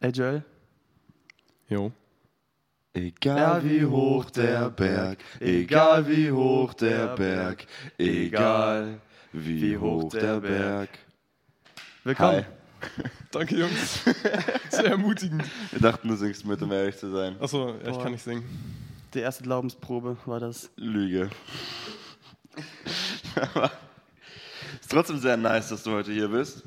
Ey, Joel. Jo. Egal wie hoch der Berg, egal wie hoch der Berg, egal wie hoch der Berg. Willkommen. Hi. Danke, Jungs. Sehr ermutigend. Wir dachten, du singst mit, um ehrlich zu sein. Achso, ja, ich kann nicht singen. Die erste Glaubensprobe war das. Lüge. Aber ist trotzdem sehr nice, dass du heute hier bist.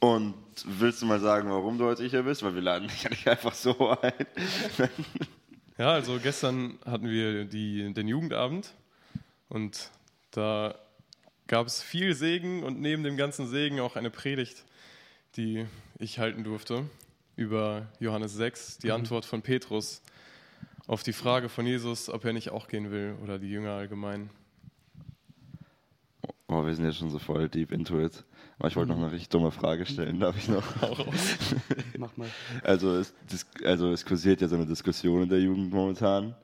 Und willst du mal sagen, warum du heute hier bist? Weil wir laden dich ja nicht einfach so ein. Ja, also gestern hatten wir die, den Jugendabend und da gab es viel Segen und neben dem ganzen Segen auch eine Predigt, die ich halten durfte über Johannes 6, die Antwort von Petrus auf die Frage von Jesus, ob er nicht auch gehen will oder die Jünger allgemein. Oh, wir sind jetzt schon so voll deep into it. Ich wollte noch eine richtig dumme Frage stellen, darf ich noch? Mach mal. Also es, also es kursiert ja so eine Diskussion in der Jugend momentan.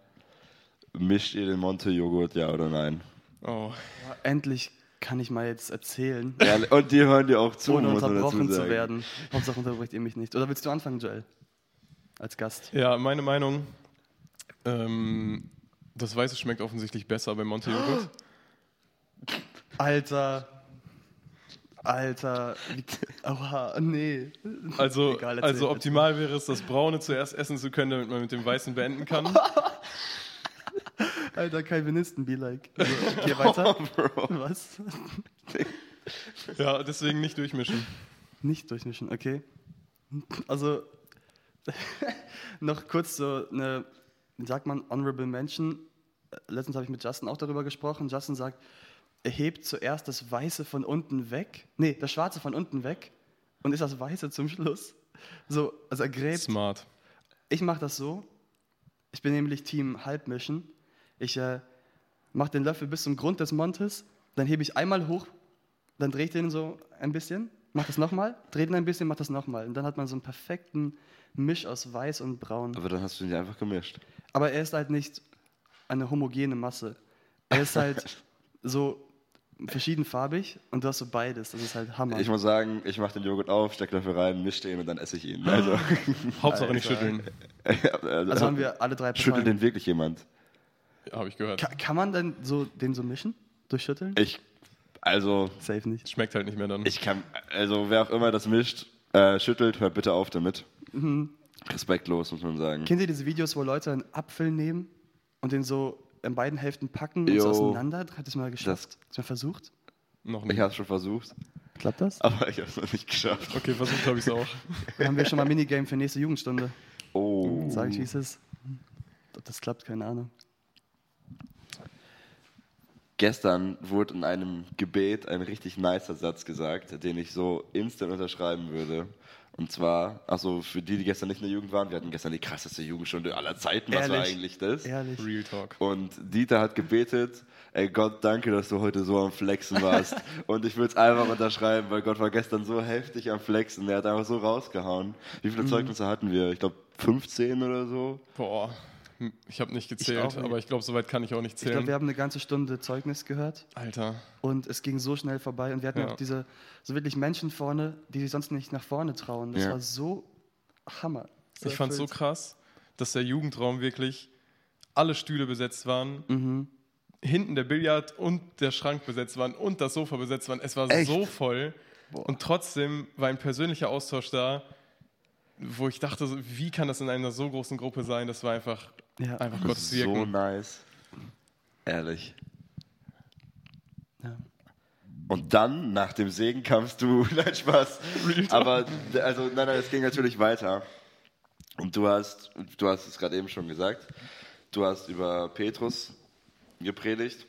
Mischt ihr den Monte-Joghurt, ja oder nein? Oh, Ja, endlich kann ich mal jetzt erzählen, Ja, und die hören dir auch zu, ohne unterbrochen zu werden. Hauptsache unterbricht ihr mich nicht. Oder willst du anfangen, Joel? Als Gast. Ja, meine Meinung, ähm, das Weiße schmeckt offensichtlich besser bei Monte Joghurt. Alter. Alter. Oha, nee. Also, Egal, erzähl, also optimal wäre es, das Braune zuerst essen zu können, damit man mit dem Weißen beenden kann. Alter, Calvinisten be like. Also, geh weiter. Bro. Was? Ja, deswegen nicht durchmischen. Nicht durchmischen, okay. Also, noch kurz so eine, wie sagt man, honorable mention. Letztens habe ich mit Justin auch darüber gesprochen. Justin sagt, hebt zuerst das Weiße von unten weg, nee, das Schwarze von unten weg und ist das Weiße zum Schluss. So, also er gräbt. Smart. Ich mache das so. Ich bin nämlich Team Halbmischen. Ich äh, mache den Löffel bis zum Grund des Montes, dann hebe ich einmal hoch, dann drehe ich den so ein bisschen, mache das nochmal, drehe den ein bisschen, mache das nochmal. Und dann hat man so einen perfekten Misch aus Weiß und Braun. Aber dann hast du ihn einfach gemischt. Aber er ist halt nicht eine homogene Masse. Er ist halt so verschiedenfarbig und du hast so beides. Das ist halt Hammer. Ich muss sagen, ich mache den Joghurt auf, stecke dafür rein, mische den und dann esse ich ihn. Also, Hauptsache nicht schütteln. also haben wir alle drei Schüttelt Parteien. den wirklich jemand? Ja, Habe ich gehört. Ka kann man denn so, den so mischen? Durchschütteln? Ich, also, Safe nicht. Schmeckt halt nicht mehr dann. ich kann, also wer auch immer das mischt, äh, schüttelt, hört bitte auf damit. Respektlos, muss man sagen. Kennt ihr diese Videos, wo Leute einen Apfel nehmen und den so in beiden Hälften packen und so auseinander? Hat das mal geschafft? Hast du mal versucht? Noch Ich nicht. habe es schon versucht, Klappt das? aber ich habe es noch nicht geschafft. Okay, versucht habe ich es auch. Dann haben wir schon mal Minigame für nächste Jugendstunde. Oh. Sag ich, wie es ist. Ob das klappt, keine Ahnung. Gestern wurde in einem Gebet ein richtig nicer Satz gesagt, den ich so instant unterschreiben würde. Und zwar, also für die, die gestern nicht in der Jugend waren, wir hatten gestern die krasseste Jugendstunde aller Zeiten. Was war eigentlich das? Ehrlich. Real Talk. Und Dieter hat gebetet, ey Gott, danke, dass du heute so am Flexen warst. und ich würde es einfach unterschreiben, weil Gott war gestern so heftig am Flexen. Der hat einfach so rausgehauen. Wie Mhm. viele Zeugnisse hatten wir? Ich glaube 15 oder so. Boah, ich habe nicht gezählt, auch nicht. aber ich glaube, soweit kann ich auch nicht Ich glaube, zählen. wir haben eine ganze Stunde Zeugnis gehört Alter. und es ging so schnell vorbei. Und wir hatten Ja. auch diese so wirklich Menschen vorne, die sich sonst nicht nach vorne trauen. Das Ja. war so Hammer. So Ich fand es so krass, dass der Jugendraum wirklich alle Stühle besetzt waren, Mhm. hinten der Billard und der Schrank besetzt waren und das Sofa besetzt waren. Es war Echt? so voll und trotzdem war ein persönlicher Austausch da, wo ich dachte, wie kann das in einer so großen Gruppe sein? Das war einfach, Ja. einfach Das Gottes ist so Wirken. nice. Ehrlich. Ja. Und dann, nach dem Segen, kamst du, nein, Spaß. Aber, also, nein, nein, es ging natürlich weiter. Und du hast, du hast es gerade eben schon gesagt, du hast über Petrus gepredigt.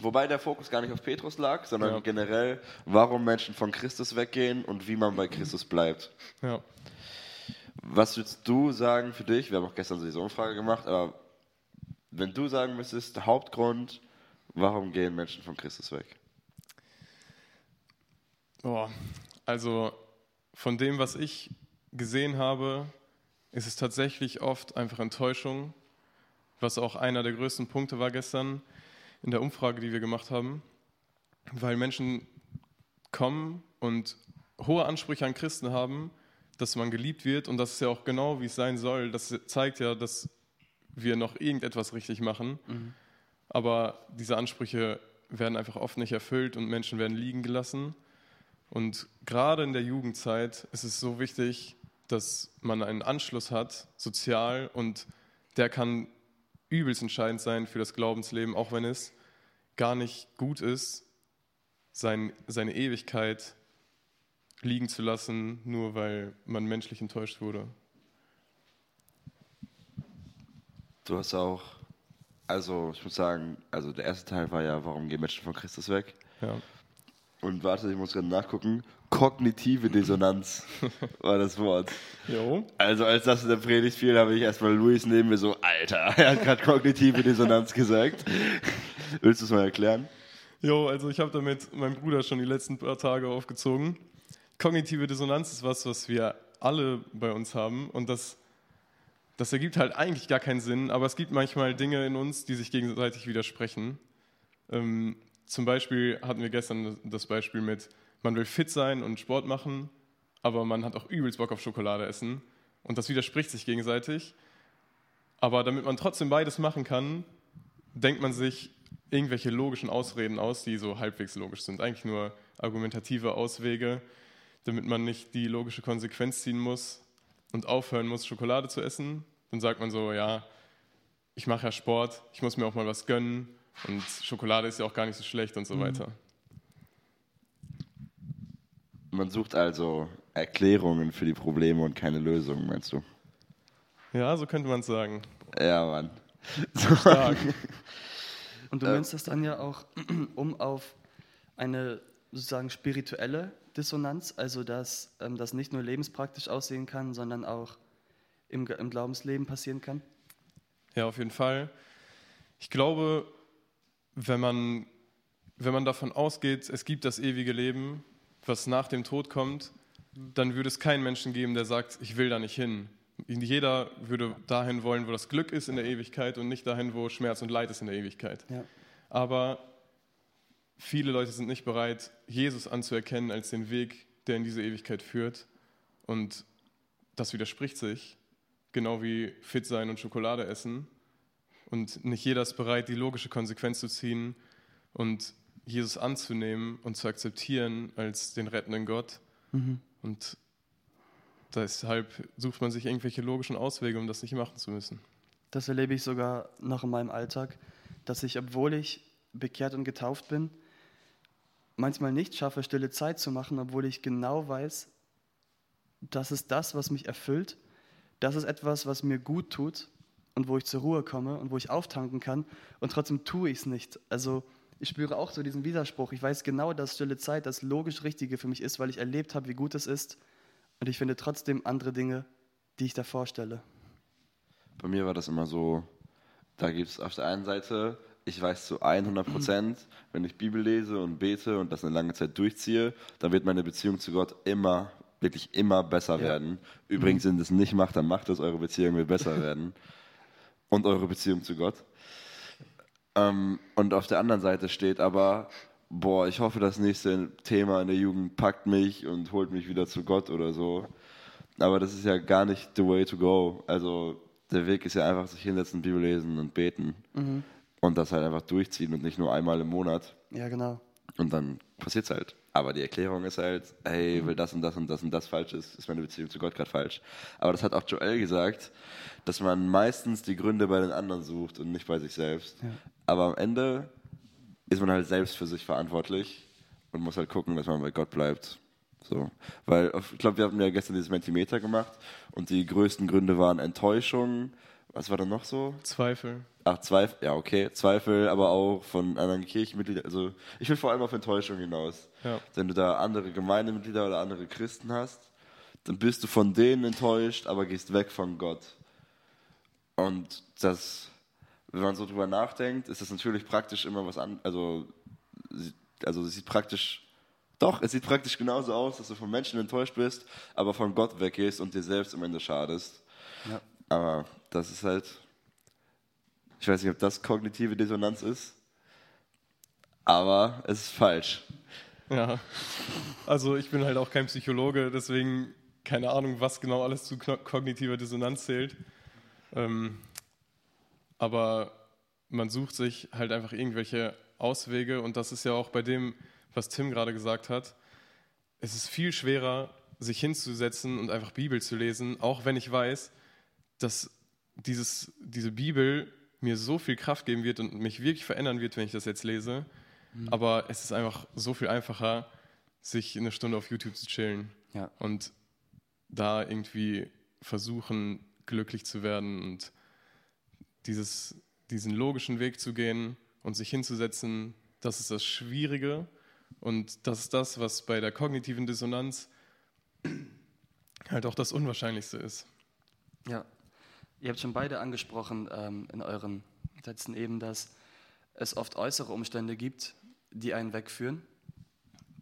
Wobei der Fokus gar nicht auf Petrus lag, sondern Ja. generell, warum Menschen von Christus weggehen und wie man bei Christus bleibt. Ja. Was würdest du sagen für dich? Wir haben auch gestern so diese Umfrage gemacht, aber wenn du sagen müsstest, der Hauptgrund, warum gehen Menschen von Christus weg? Boah, also von dem, was ich gesehen habe, ist es tatsächlich oft einfach Enttäuschung, was auch einer der größten Punkte war gestern in der Umfrage, die wir gemacht haben, weil Menschen kommen und hohe Ansprüche an Christen haben, dass man geliebt wird und das ist ja auch genau, wie es sein soll. Das zeigt ja, dass wir noch irgendetwas richtig machen. Mhm. Aber diese Ansprüche werden einfach oft nicht erfüllt und Menschen werden liegen gelassen. Und gerade in der Jugendzeit ist es so wichtig, dass man einen Anschluss hat, sozial, und der kann übelst entscheidend sein für das Glaubensleben, auch wenn es gar nicht gut ist, sein, seine Ewigkeit liegen zu lassen, nur weil man menschlich enttäuscht wurde. Du hast auch, also ich muss sagen, also der erste Teil war ja, warum gehen Menschen von Christus weg? Ja. Und warte, ich muss gerade nachgucken. Kognitive Dissonanz war das Wort. Jo. Also als das in der Predigt fiel, habe ich erstmal Luis neben mir so, Alter, er hat gerade kognitive Dissonanz gesagt. Willst du es mal erklären? Jo, also ich habe damit meinem Bruder schon die letzten paar Tage aufgezogen. Kognitive Dissonanz ist was, was wir alle bei uns haben und das, das ergibt halt eigentlich gar keinen Sinn, aber es gibt manchmal Dinge in uns, die sich gegenseitig widersprechen. Ähm, zum Beispiel hatten wir gestern das Beispiel mit, man will fit sein und Sport machen, aber man hat auch übelst Bock auf Schokolade essen. Und das widerspricht sich gegenseitig. Aber damit man trotzdem beides machen kann, denkt man sich irgendwelche logischen Ausreden aus, die so halbwegs logisch sind. Eigentlich nur argumentative Auswege, damit man nicht die logische Konsequenz ziehen muss und aufhören muss, Schokolade zu essen. Dann sagt man so, ja, ich mache ja Sport, ich muss mir auch mal was gönnen und Schokolade ist ja auch gar nicht so schlecht und so mhm. weiter. Man sucht also Erklärungen für die Probleme und keine Lösungen, meinst du? Ja, so könnte man es sagen. Ja, Mann. Stark. Und du äh, nennst das dann ja auch um auf eine sozusagen spirituelle Dissonanz, also dass ähm, das nicht nur lebenspraktisch aussehen kann, sondern auch im, im Glaubensleben passieren kann? Ja, auf jeden Fall. Ich glaube, wenn man, wenn man davon ausgeht, es gibt das ewige Leben, was nach dem Tod kommt, dann würde es keinen Menschen geben, der sagt, ich will da nicht hin. Jeder würde dahin wollen, wo das Glück ist in der Ewigkeit und nicht dahin, wo Schmerz und Leid ist in der Ewigkeit. Ja. Aber viele Leute sind nicht bereit, Jesus anzuerkennen als den Weg, der in diese Ewigkeit führt. Und das widerspricht sich, genau wie fit sein und Schokolade essen. Und nicht jeder ist bereit, die logische Konsequenz zu ziehen und Jesus anzunehmen und zu akzeptieren als den rettenden Gott. Mhm. Und deshalb sucht man sich irgendwelche logischen Auswege, um das nicht machen zu müssen. Das erlebe ich sogar noch in meinem Alltag, dass ich, obwohl ich bekehrt und getauft bin, manchmal nicht schaffe, stille Zeit zu machen, obwohl ich genau weiß, das ist das, was mich erfüllt. Das ist etwas, was mir gut tut und wo ich zur Ruhe komme und wo ich auftanken kann und trotzdem tue ich es nicht. Also ich spüre auch so diesen Widerspruch. Ich weiß genau, dass stille Zeit das logisch Richtige für mich ist, weil ich erlebt habe, wie gut es ist und ich finde trotzdem andere Dinge, die ich da vorstelle. Bei mir war das immer so, da gibt es auf der einen Seite, ich weiß zu 100 Prozent, wenn ich Bibel lese und bete und das eine lange Zeit durchziehe, dann wird meine Beziehung zu Gott immer, wirklich immer besser ja. werden. Übrigens, mhm. wenn es nicht macht, dann macht es, eure Beziehung wird besser werden und eure Beziehung zu Gott. Ähm, und auf der anderen Seite steht aber, boah, ich hoffe, das nächste Thema in der Jugend packt mich und holt mich wieder zu Gott oder so. Aber das ist ja gar nicht the way to go. Also der Weg ist ja einfach sich hinsetzen, Bibel lesen und beten. Mhm. Und das halt einfach durchziehen und nicht nur einmal im Monat. Ja, genau. Und dann passiert es halt. Aber die Erklärung ist halt, hey, weil das und das und das und das falsch ist, ist meine Beziehung zu Gott gerade falsch. Aber das hat auch Joel gesagt, dass man meistens die Gründe bei den anderen sucht und nicht bei sich selbst. Ja. Aber am Ende ist man halt selbst für sich verantwortlich und muss halt gucken, dass man bei Gott bleibt. So. Weil, ich glaube, wir haben ja gestern dieses Mentimeter gemacht und die größten Gründe waren Enttäuschung. Was war da noch so? Zweifel. Ach, Zweifel, ja, okay. Zweifel, aber auch von anderen Kirchenmitgliedern. Also, ich will vor allem auf Enttäuschung hinaus. Ja. Wenn du da andere Gemeindemitglieder oder andere Christen hast, dann bist du von denen enttäuscht, aber gehst weg von Gott. Und das, wenn man so drüber nachdenkt, ist das natürlich praktisch immer was an, also, also es sieht praktisch, doch, es sieht praktisch genauso aus, dass du von Menschen enttäuscht bist, aber von Gott weggehst und dir selbst am Ende schadest. Ja. Aber das ist halt, ich weiß nicht, ob das kognitive Dissonanz ist, aber es ist falsch. Ja, also ich bin halt auch kein Psychologe, deswegen keine Ahnung, was genau alles zu kognitiver Dissonanz zählt. Ähm, aber man sucht sich halt einfach irgendwelche Auswege und das ist ja auch bei dem, was Tim gerade gesagt hat. Es ist viel schwerer, sich hinzusetzen und einfach Bibel zu lesen, auch wenn ich weiß, dass dieses, diese Bibel mir so viel Kraft geben wird und mich wirklich verändern wird, wenn ich das jetzt lese. Mhm. Aber es ist einfach so viel einfacher, sich eine Stunde auf YouTube zu chillen ja. und da irgendwie versuchen, glücklich zu werden und dieses, diesen logischen Weg zu gehen und sich hinzusetzen, das ist das Schwierige und das ist das, was bei der kognitiven Dissonanz halt auch das Unwahrscheinlichste ist. Ja, ihr habt schon beide angesprochen ähm, in euren Sätzen eben, dass es oft äußere Umstände gibt, die einen wegführen.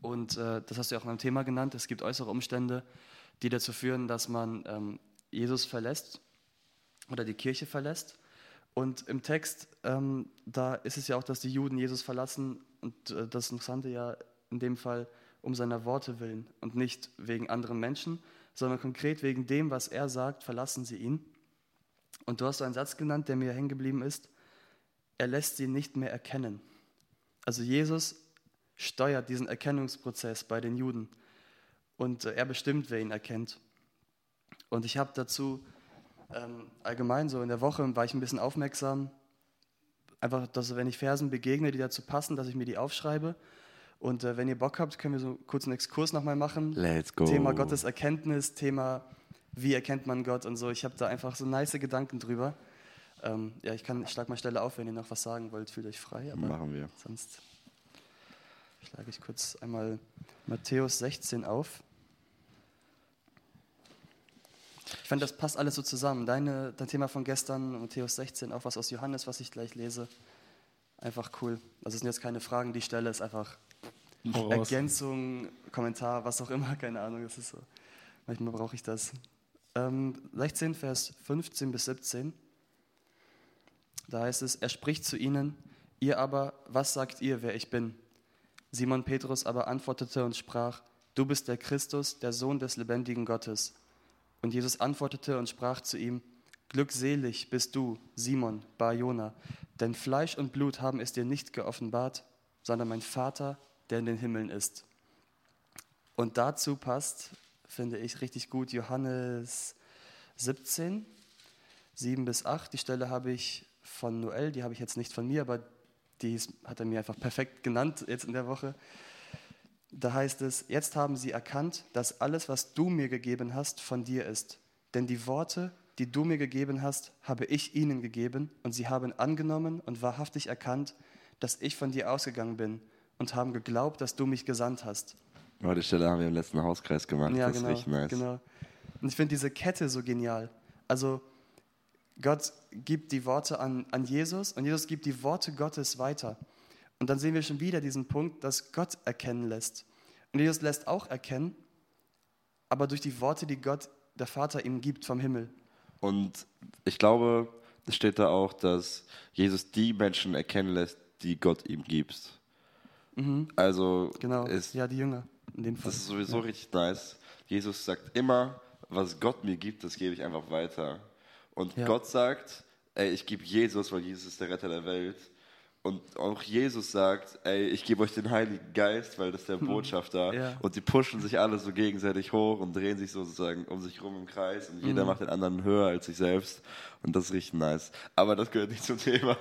Und äh, das hast du ja auch in einem Thema genannt. Es gibt äußere Umstände, die dazu führen, dass man ähm, Jesus verlässt oder die Kirche verlässt. Und im Text, ähm, da ist es ja auch, dass die Juden Jesus verlassen und äh, das Interessante ja in dem Fall um seiner Worte willen und nicht wegen anderen Menschen, sondern konkret wegen dem, was er sagt, verlassen sie ihn. Und du hast so einen Satz genannt, der mir hängen geblieben ist. Er lässt sie nicht mehr erkennen. Also Jesus steuert diesen Erkennungsprozess bei den Juden und äh, er bestimmt, wer ihn erkennt. Und ich habe dazu ähm, allgemein so in der Woche war ich ein bisschen aufmerksam, einfach, dass wenn ich Versen begegne, die dazu passen, dass ich mir die aufschreibe. Und äh, wenn ihr Bock habt, können wir so kurz einen Exkurs nochmal machen. Let's go. Thema Gottes Erkenntnis, Thema wie erkennt man Gott und so. Ich habe da einfach so nice Gedanken drüber. Ähm, ja, ich kann, ich schlag mal Stelle auf, wenn ihr noch was sagen wollt, fühlt euch frei. Aber Machen wir. Sonst schlage ich kurz einmal Matthäus 16 auf. Ich fand, das passt alles so zusammen. Deine, dein Thema von gestern, Matthäus 16, auch was aus Johannes, was ich gleich lese. Einfach cool. Also es sind jetzt keine Fragen, die Stelle ist einfach Ergänzung, Kommentar, was auch immer, keine Ahnung. Das ist so. Manchmal brauche ich das. Ähm, 16, Vers 15 bis 17. Da heißt es, er spricht zu ihnen, ihr aber, was sagt ihr, wer ich bin? Simon Petrus aber antwortete und sprach, du bist der Christus, der Sohn des lebendigen Gottes. Und Jesus antwortete und sprach zu ihm, Glückselig bist du, Simon, Bar Jona, denn Fleisch und Blut haben es dir nicht geoffenbart, sondern mein Vater, der in den Himmeln ist. Und dazu passt, finde ich richtig gut, Johannes 17, 7 bis 8. Die Stelle habe ich von Noel, die habe ich jetzt nicht von mir, aber die hat er mir einfach perfekt genannt jetzt in der Woche. Da heißt es, jetzt haben sie erkannt, dass alles, was du mir gegeben hast, von dir ist. Denn die Worte, die du mir gegeben hast, habe ich ihnen gegeben und sie haben angenommen und wahrhaftig erkannt, dass ich von dir ausgegangen bin und haben geglaubt, dass du mich gesandt hast. Oh, die Stelle haben wir im letzten Hauskreis gemacht. Ja, das genau, ist richtig nice. genau. Und ich finde diese Kette so genial. Also Gott gibt die Worte an, an Jesus und Jesus gibt die Worte Gottes weiter. Und dann sehen wir schon wieder diesen Punkt, dass Gott erkennen lässt. Und Jesus lässt auch erkennen, aber durch die Worte, die Gott, der Vater, ihm gibt vom Himmel. Und ich glaube, es steht da auch, dass Jesus die Menschen erkennen lässt, die Gott ihm gibt. Mhm. Also genau, ist, ja, die Jünger in dem Fall. Das ist sowieso ja. richtig nice. Jesus sagt immer, was Gott mir gibt, das gebe ich einfach weiter. Und ja. Gott sagt, ey, ich gebe Jesus, weil Jesus ist der Retter der Welt. Und auch Jesus sagt, ey, ich gebe euch den Heiligen Geist, weil das ist der hm. Botschafter. Ja. Und die pushen sich alle so gegenseitig hoch und drehen sich sozusagen um sich rum im Kreis. Und jeder mhm. macht den anderen höher als sich selbst. Und das ist richtig nice. Aber das gehört nicht zum Thema.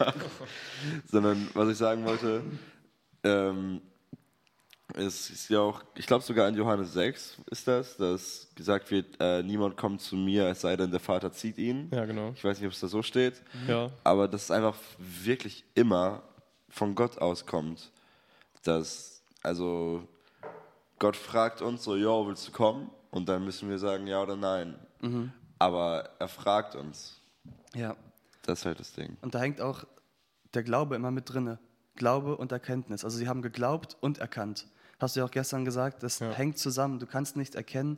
Sondern was ich sagen wollte, ähm, es ist ja auch, ich glaube sogar in Johannes 6 ist das, dass gesagt wird, äh, niemand kommt zu mir, es sei denn, der Vater zieht ihn. Ja, genau. Ich weiß nicht, ob es da so steht. Ja. Aber das ist einfach wirklich immer von Gott auskommt. Dass, also, Gott fragt uns so, jo, willst du kommen? Und dann müssen wir sagen, ja oder nein. Mhm. Aber er fragt uns. Ja. Das ist halt das Ding. Und da hängt auch der Glaube immer mit drinne. Glaube und Erkenntnis. Also sie haben geglaubt und erkannt. Hast du ja auch gestern gesagt, das ja. hängt zusammen. Du kannst nicht erkennen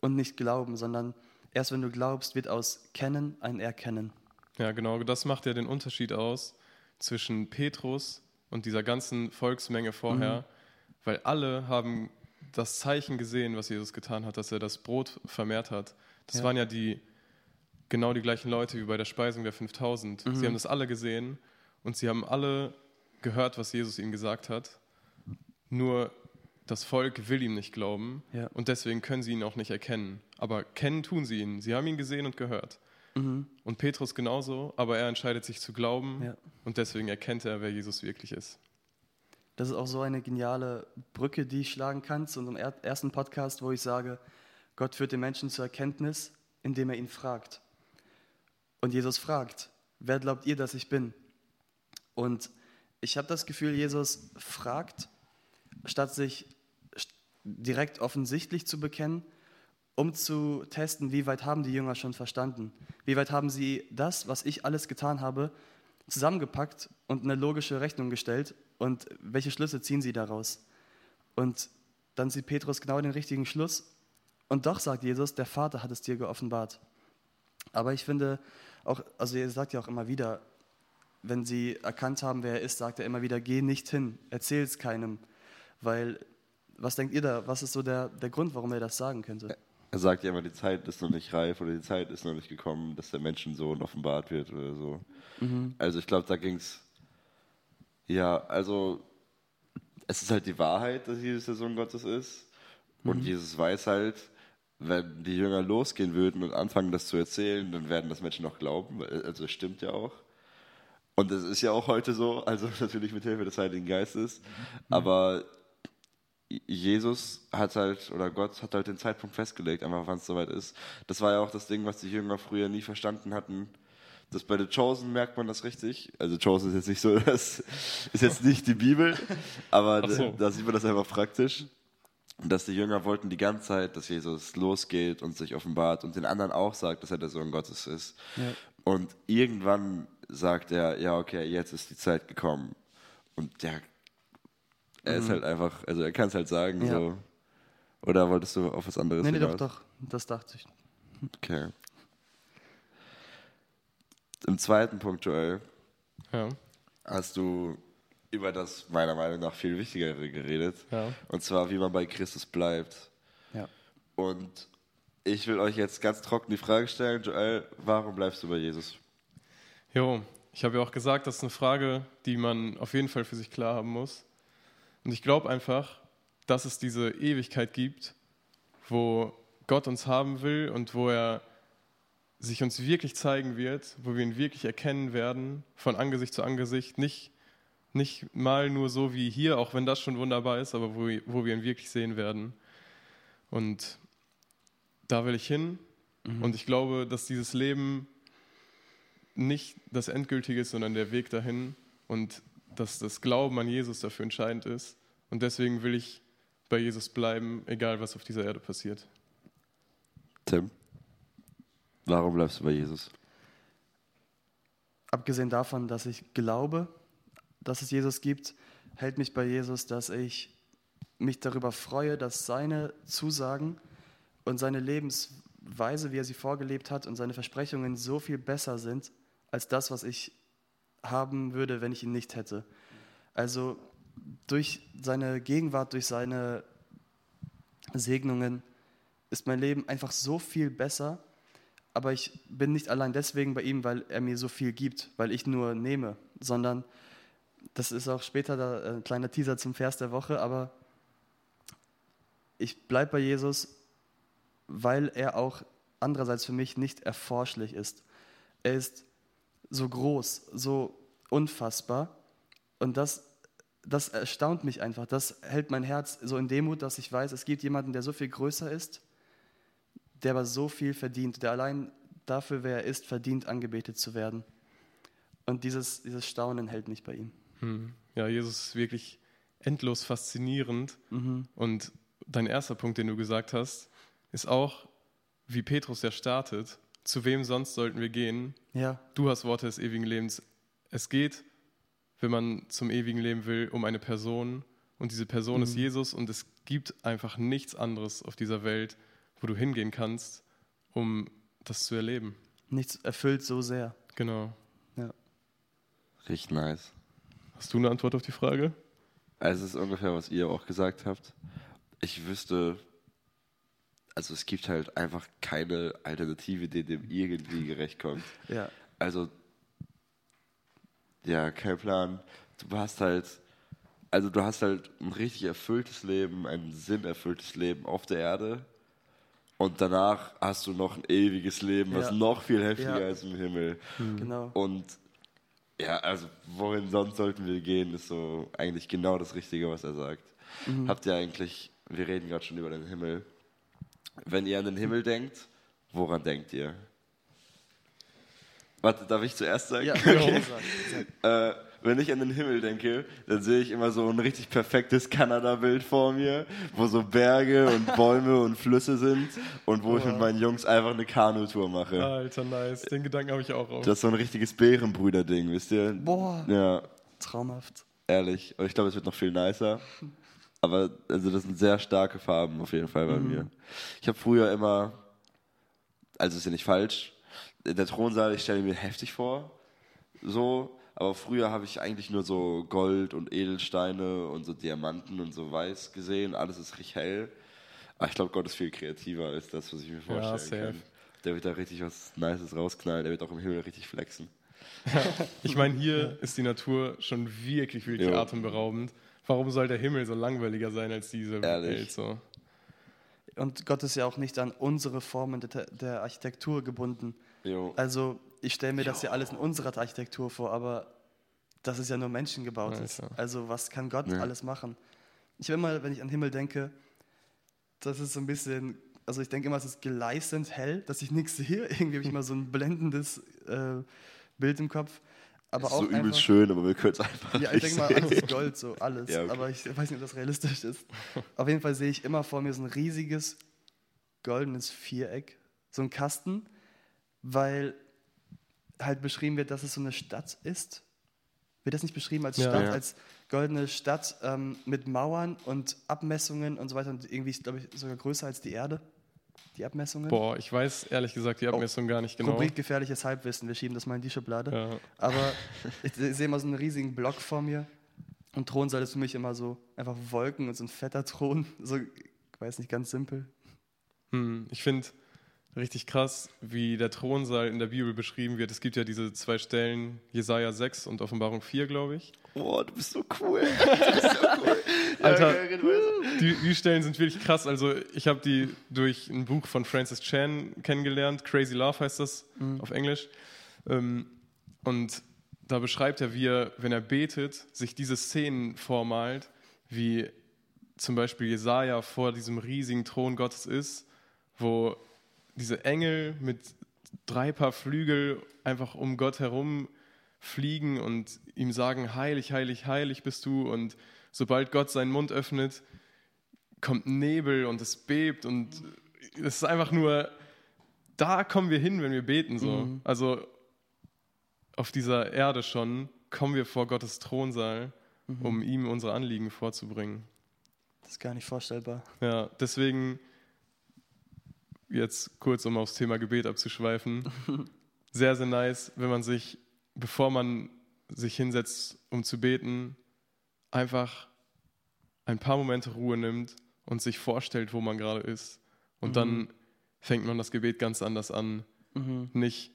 und nicht glauben, sondern erst wenn du glaubst, wird aus Kennen ein Erkennen. Ja, genau. Das macht ja den Unterschied aus zwischen Petrus und dieser ganzen Volksmenge vorher, mhm. weil alle haben das Zeichen gesehen, was Jesus getan hat, dass er das Brot vermehrt hat. Das Ja. waren ja die genau die gleichen Leute wie bei der Speisung der 5000. Mhm. Sie haben das alle gesehen und sie haben alle gehört, was Jesus ihnen gesagt hat. Nur das Volk will ihm nicht glauben Ja. und deswegen können sie ihn auch nicht erkennen. Aber kennen tun sie ihn. Sie haben ihn gesehen und gehört. Mhm. Und Petrus genauso, aber er entscheidet sich zu glauben Ja. und deswegen erkennt er, wer Jesus wirklich ist. Das ist auch so eine geniale Brücke, die ich schlagen kann zu unserem er ersten Podcast, wo ich sage, Gott führt den Menschen zur Erkenntnis, indem er ihn fragt. Und Jesus fragt, wer glaubt ihr, dass ich bin? Und ich habe das Gefühl, Jesus fragt, statt sich direkt offensichtlich zu bekennen, um zu testen, wie weit haben die Jünger schon verstanden? Wie weit haben sie das, was ich alles getan habe, zusammengepackt und eine logische Rechnung gestellt und welche Schlüsse ziehen sie daraus? Und dann sieht Petrus genau den richtigen Schluss und doch sagt Jesus, der Vater hat es dir geoffenbart. Aber ich finde auch, also er sagt ja auch immer wieder, wenn sie erkannt haben, wer er ist, sagt er immer wieder, geh nicht hin, erzähl es keinem. Weil, was denkt ihr da, was ist so der, der Grund, warum er das sagen könnte? Er sagt ja immer, die Zeit ist noch nicht reif oder die Zeit ist noch nicht gekommen, dass der Menschensohn offenbart wird oder so. Also ich glaube, da ging es, ja, also es ist halt die Wahrheit, dass Jesus der Sohn Gottes ist. Und Jesus weiß halt, wenn die Jünger losgehen würden und anfangen, das zu erzählen, dann werden das Menschen noch glauben. Also es stimmt ja auch. Und es ist ja auch heute so, also natürlich mit Hilfe des Heiligen Geistes. Aber Jesus hat halt, oder Gott hat halt den Zeitpunkt festgelegt, einfach wann es soweit ist. Das war ja auch das Ding, was die Jünger früher nie verstanden hatten. Das bei The Chosen merkt man das richtig. Also Chosen ist jetzt nicht so, das ist jetzt nicht die Bibel, aber so. da, da sieht man das einfach praktisch. Und dass die Jünger wollten die ganze Zeit, dass Jesus losgeht und sich offenbart und den anderen auch sagt, dass er der Sohn Gottes ist. Ja. Und irgendwann sagt er, ja, okay, jetzt ist die Zeit gekommen. Und der, er ist halt einfach, also er kann es halt sagen, Mhm. Ja. so. Oder wolltest du auf was anderes Nee, nee, doch, doch, das dachte ich. Okay. Im zweiten Punkt, Joel, Ja. hast du über das meiner Meinung nach viel Wichtigere geredet. Ja. Und zwar, wie man bei Christus bleibt. Ja. Und ich will euch jetzt ganz trocken die Frage stellen, Joel, warum bleibst du bei Jesus? Jo, ich habe ja auch gesagt, das ist eine Frage, die man auf jeden Fall für sich klar haben muss. Und ich glaube einfach, dass es diese Ewigkeit gibt, wo Gott uns haben will und wo er sich uns wirklich zeigen wird, wo wir ihn wirklich erkennen werden, von Angesicht zu Angesicht, nicht, nicht mal nur so wie hier, auch wenn das schon wunderbar ist, aber wo, wo wir ihn wirklich sehen werden. Und da will ich hin. Und ich glaube, dass dieses Leben nicht das Endgültige ist, sondern der Weg dahin und dass das Glauben an Jesus dafür entscheidend ist. Und deswegen will ich bei Jesus bleiben, egal was auf dieser Erde passiert. Tim, warum bleibst du bei Jesus? Abgesehen davon, dass ich glaube, dass es Jesus gibt, hält mich bei Jesus, dass ich mich darüber freue, dass seine Zusagen und seine Lebensweise, wie er sie vorgelebt hat und seine Versprechungen so viel besser sind als das, was ich haben würde, wenn ich ihn nicht hätte. Also durch seine Gegenwart, durch seine Segnungen ist mein Leben einfach so viel besser. Aber ich bin nicht allein deswegen bei ihm, weil er mir so viel gibt, weil ich nur nehme, sondern das ist auch später da, äh, ein kleiner Teaser zum Vers der Woche, aber ich bleibe bei Jesus, weil er auch andererseits für mich nicht erforschlich ist. Er ist so groß, so unfassbar und das, das erstaunt mich einfach. Das hält mein Herz so in Demut, dass ich weiß, es gibt jemanden, der so viel größer ist, der aber so viel verdient, der allein dafür, wer er ist, verdient, angebetet zu werden. Und dieses, dieses Staunen hält mich bei ihm. Hm. Ja, Jesus ist wirklich endlos faszinierend. Mhm. Und dein erster Punkt, den du gesagt hast, ist auch, wie Petrus ja startet. Zu wem sonst sollten wir gehen? Ja, Du hast Worte des ewigen Lebens. Es geht, wenn man zum ewigen Leben will, um eine Person. Und diese Person ist Jesus. Und es gibt einfach nichts anderes auf dieser Welt, wo du hingehen kannst, um das zu erleben. nichts erfüllt so sehr. Genau. Ja. Richtig nice. Hast du eine Antwort auf die Frage? Also es ist ungefähr, was ihr auch gesagt habt. ich wüsste, also es gibt halt einfach keine Alternative, die dem irgendwie gerecht kommt. Ja. Also, ja, kein Plan. Du hast halt, also du hast halt ein richtig erfülltes Leben, ein sinnerfülltes Leben auf der Erde. Und danach hast du noch ein ewiges Leben, was Ja. noch viel heftiger Ja. ist im Himmel. Genau. Und ja, also wohin sonst sollten wir gehen, ist so eigentlich genau das Richtige, was er sagt. Mhm. Habt ihr eigentlich, wir reden gerade schon über den Himmel. Wenn ihr an den Himmel denkt, woran denkt ihr? Warte, darf ich zuerst sagen? Ja, Okay. Äh, wenn ich an den Himmel denke, dann sehe ich immer so ein richtig perfektes Kanada-Bild vor mir, wo so Berge und Bäume und Flüsse sind und wo ich mit meinen Jungs einfach eine Kanutour mache. Alter, nice. Den Gedanken habe ich auch auf. Das ist so ein richtiges Bärenbrüder-Ding, wisst ihr? Boah, Ja, traumhaft. ehrlich. Und ich glaube, es wird noch viel nicer. Aber also das sind sehr starke Farben auf jeden Fall bei mir. Ich habe früher immer, also ist ja nicht falsch, der Thronsaal, ich stelle mir heftig vor, so, aber früher habe ich eigentlich nur so Gold und Edelsteine und so Diamanten und so weiß gesehen. Alles ist richtig hell. Aber ich glaube, Gott ist viel kreativer als das, was ich mir vorstellen safe. kann. Der wird da richtig was Nices rausknallen, der wird auch im Himmel richtig flexen. Ich meine, hier ist die Natur schon wirklich, wirklich Jo. atemberaubend. Warum soll der Himmel so langweiliger sein als diese Ehrlich. Welt? So? Und Gott ist ja auch nicht an unsere Formen der, der Architektur gebunden. Jo. Also ich stelle mir das ja alles in unserer Architektur vor, aber das ist ja nur menschengebautes. Alter. Also was kann Gott Ja. alles machen? Ich will immer, wenn ich an den Himmel denke, das ist so ein bisschen, also ich denke immer, es ist gleißend hell, dass ich nichts sehe. Irgendwie habe ich immer so ein blendendes äh, Bild im Kopf. Aber ist auch so übelst schön, aber wir können es einfach Ja, ich nicht denke mal, alles ist Gold, so alles. Ja, okay. Aber ich weiß nicht, ob das realistisch ist. Auf jeden Fall sehe ich immer vor mir so ein riesiges goldenes Viereck, so ein Kasten, weil halt beschrieben wird, dass es so eine Stadt ist. Wird das nicht beschrieben als Ja. Stadt, Ja. als goldene Stadt ähm, mit Mauern und Abmessungen und so weiter und irgendwie, glaube ich, sogar größer als die Erde, die Abmessungen. Boah, ich weiß ehrlich gesagt die Abmessung gar nicht genau. Rubrik gefährliches Halbwissen, wir schieben das mal in die Schublade. Ja. Aber ich sehe immer so einen riesigen Block vor mir. Und Thronsaal ist für mich immer so einfach Wolken und so ein fetter Thron. So, ich weiß nicht, ganz simpel. Hm, ich finde richtig krass, wie der Thronsaal in der Bibel beschrieben wird. Es gibt ja diese zwei Stellen, Jesaja 6 und Offenbarung 4, glaube ich. Boah, du bist so cool. Du bist so cool. Alter. Die, die Stellen sind wirklich krass. Also, ich habe die durch ein Buch von Francis Chan kennengelernt. Crazy Love heißt das auf Englisch. Ähm, und da beschreibt er, wie er, wenn er betet, sich diese Szenen vormalt, wie zum Beispiel Jesaja vor diesem riesigen Thron Gottes ist, wo diese Engel mit drei Paar Flügel einfach um Gott herum fliegen und ihm sagen, heilig, heilig, heilig bist du. Und sobald Gott seinen Mund öffnet, kommt Nebel und es bebt und es ist einfach nur, da kommen wir hin, wenn wir beten. So. Also auf dieser Erde schon kommen wir vor Gottes Thronsaal, um ihm unsere Anliegen vorzubringen. Das ist gar nicht vorstellbar. Ja, deswegen jetzt kurz, um aufs Thema Gebet abzuschweifen. Sehr, sehr nice, wenn man sich, bevor man sich hinsetzt, um zu beten, einfach ein paar Momente Ruhe nimmt und sich vorstellt, wo man gerade ist. Und dann fängt man das Gebet ganz anders an. Nicht,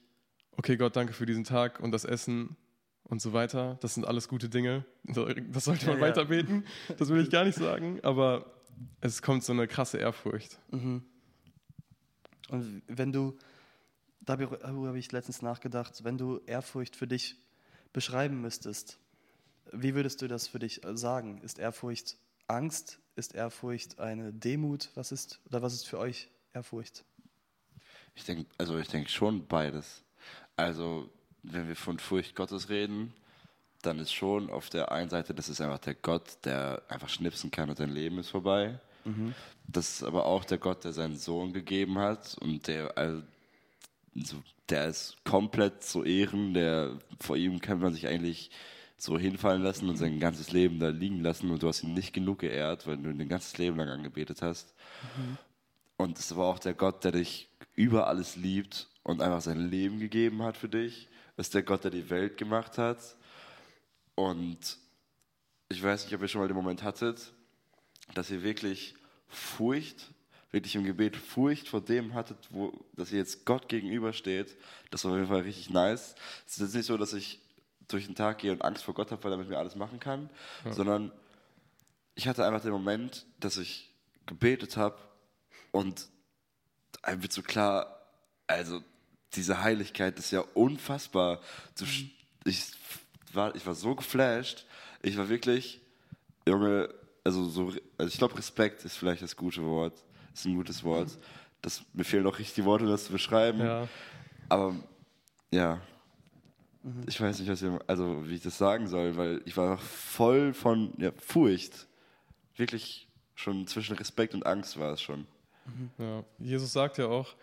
okay Gott, danke für diesen Tag und das Essen und so weiter. Das sind alles gute Dinge. Das sollte man Ja, ja. weiter beten. Das will ich gar nicht sagen. Aber es kommt so eine krasse Ehrfurcht. Und wenn du, darüber habe ich letztens nachgedacht, wenn du Ehrfurcht für dich beschreiben müsstest, wie würdest du das für dich sagen? Ist Ehrfurcht Angst? Ist Ehrfurcht eine Demut? Was ist, oder was ist für euch Ehrfurcht? Ich denke, also ich denke schon beides. Also, wenn wir von Furcht Gottes reden, dann ist schon auf der einen Seite, das ist einfach der Gott, der einfach schnipsen kann und dein Leben ist vorbei. Das ist aber auch der Gott, der seinen Sohn gegeben hat und der, also, so, der ist komplett zu Ehren, der vor ihm kann man sich eigentlich so hinfallen lassen und sein ganzes Leben da liegen lassen und du hast ihn nicht genug geehrt, weil du ihn ein ganzes Leben lang angebetet hast. Und es war auch der Gott, der dich über alles liebt und einfach sein Leben gegeben hat für dich. Es ist der Gott, der die Welt gemacht hat. Und ich weiß nicht, ob ihr schon mal den Moment hattet, dass ihr wirklich Furcht, wirklich im Gebet Furcht vor dem hattet, wo, dass ihr jetzt Gott gegenübersteht, das war auf jeden Fall richtig nice. Es ist jetzt nicht so, dass ich durch den Tag gehe und Angst vor Gott habe, weil er mit mir alles machen kann, sondern ich hatte einfach den Moment, dass ich gebetet habe und einem wird so klar, also diese Heiligkeit ist ja unfassbar. Du, ich, war, ich war so geflasht, ich war wirklich, Junge, also so, also ich glaube Respekt ist vielleicht das gute Wort, ist ein gutes Wort. Das, mir fehlen noch richtig die Worte, das zu beschreiben. Ja. Aber ja, ich weiß nicht, was ich, also wie ich das sagen soll, weil ich war voll von ja, Furcht. Wirklich schon zwischen Respekt und Angst war es schon. Ja. Jesus sagt ja auch,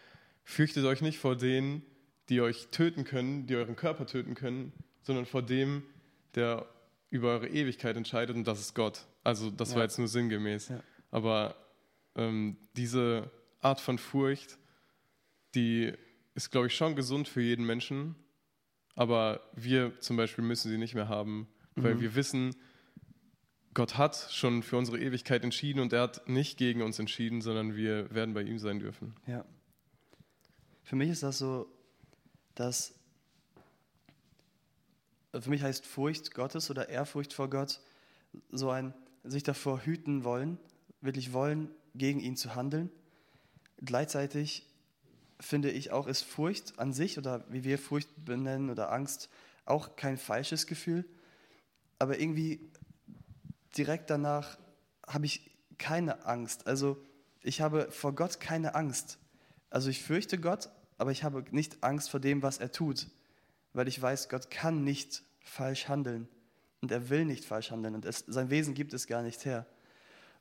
fürchtet euch nicht vor denen, die euch töten können, die euren Körper töten können, sondern vor dem, der über eure Ewigkeit entscheidet und das ist Gott. Also das war Ja. jetzt nur sinngemäß. Ja. Aber ähm, diese Art von Furcht, die ist, glaube ich, schon gesund für jeden Menschen. Aber wir zum Beispiel müssen sie nicht mehr haben, weil wir wissen, Gott hat schon für unsere Ewigkeit entschieden und er hat nicht gegen uns entschieden, sondern wir werden bei ihm sein dürfen. Ja. Für mich ist das so, dass für mich heißt Furcht Gottes oder Ehrfurcht vor Gott so ein sich davor hüten wollen, wirklich wollen, gegen ihn zu handeln. Gleichzeitig finde ich auch, ist Furcht an sich oder wie wir Furcht benennen oder Angst auch kein falsches Gefühl, aber irgendwie direkt danach habe ich keine Angst. Also ich habe vor Gott keine Angst. Also ich fürchte Gott, aber ich habe nicht Angst vor dem, was er tut, weil ich weiß, Gott kann nicht falsch handeln und er will nicht falsch handeln und es, sein Wesen gibt es gar nicht her.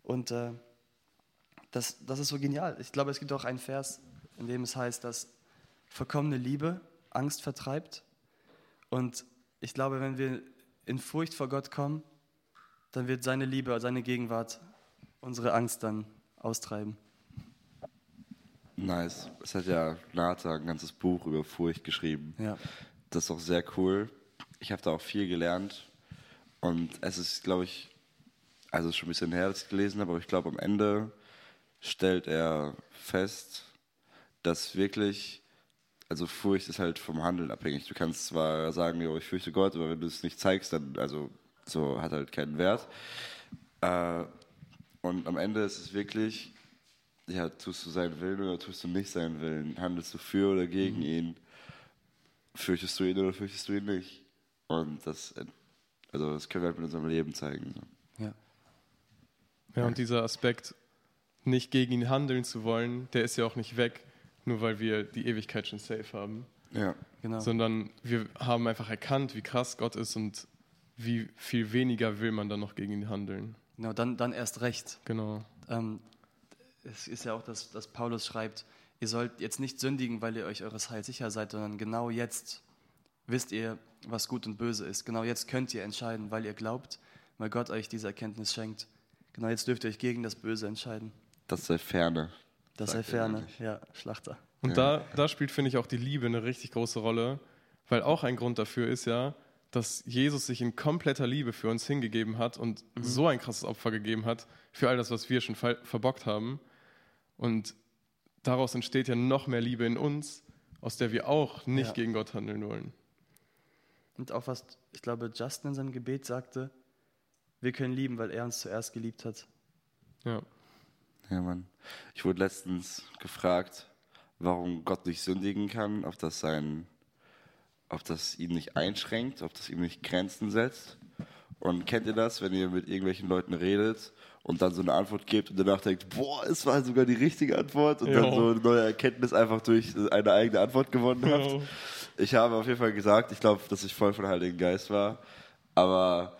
Und äh, das, das ist so genial. Ich glaube, es gibt auch einen Vers, in dem es heißt, dass vollkommene Liebe Angst vertreibt. Und ich glaube, wenn wir in Furcht vor Gott kommen, dann wird seine Liebe, seine Gegenwart unsere Angst dann austreiben. Nice. Es hat ja Nata ein ganzes Buch über Furcht geschrieben. Ja. Das ist auch sehr cool. Ich habe da auch viel gelernt. Und es ist, glaube ich, also es ist schon ein bisschen her, dass ich gelesen habe, aber ich glaube, am Ende stellt er fest, dass wirklich, also Furcht ist halt vom Handeln abhängig. Du kannst zwar sagen, jo, ich fürchte Gott, aber wenn du es nicht zeigst, dann, also so hat halt keinen Wert. Äh, und am Ende ist es wirklich, ja, tust du seinen Willen oder tust du nicht seinen Willen? Handelst du für oder gegen ihn? Fürchtest du ihn oder fürchtest du ihn nicht? Und das, also das können wir halt mit unserem Leben zeigen. So. Ja. Ja, und dieser Aspekt, nicht gegen ihn handeln zu wollen, der ist ja auch nicht weg, nur weil wir die Ewigkeit schon safe haben, Ja. Genau. sondern wir haben einfach erkannt, wie krass Gott ist und wie viel weniger will man dann noch gegen ihn handeln. genau dann, dann erst recht. Genau. Ähm, es ist ja auch, dass, dass Paulus schreibt, ihr sollt jetzt nicht sündigen, weil ihr euch eures Heils sicher seid, sondern genau jetzt wisst ihr, was gut und böse ist. Genau jetzt könnt ihr entscheiden, weil ihr glaubt, weil Gott euch diese Erkenntnis schenkt. Genau jetzt dürft ihr euch gegen das Böse entscheiden. Das sei ferne. Das sei er ferne. Ja, Schlachter. Und da, da spielt, finde ich, auch die Liebe eine richtig große Rolle, weil auch ein Grund dafür ist ja, dass Jesus sich in kompletter Liebe für uns hingegeben hat und so ein krasses Opfer gegeben hat für all das, was wir schon ver verbockt haben. Und daraus entsteht ja noch mehr Liebe in uns, aus der wir auch nicht Ja. gegen Gott handeln wollen. Und auch was, ich glaube, Justin in seinem Gebet sagte, wir können lieben, weil er uns zuerst geliebt hat. Ja. Ja, Mann. Ich wurde letztens gefragt, warum Gott nicht sündigen kann, ob das sein, ob das ihn nicht einschränkt, ob das ihm nicht Grenzen setzt. Und kennt ihr das, wenn ihr mit irgendwelchen Leuten redet und dann so eine Antwort gebt und danach denkt, boah, es war sogar die richtige Antwort und dann Jo. so eine neue Erkenntnis einfach durch eine eigene Antwort gewonnen habt? Jo. Ich habe auf jeden Fall gesagt, ich glaube, dass ich voll von Heiligen Geist war, aber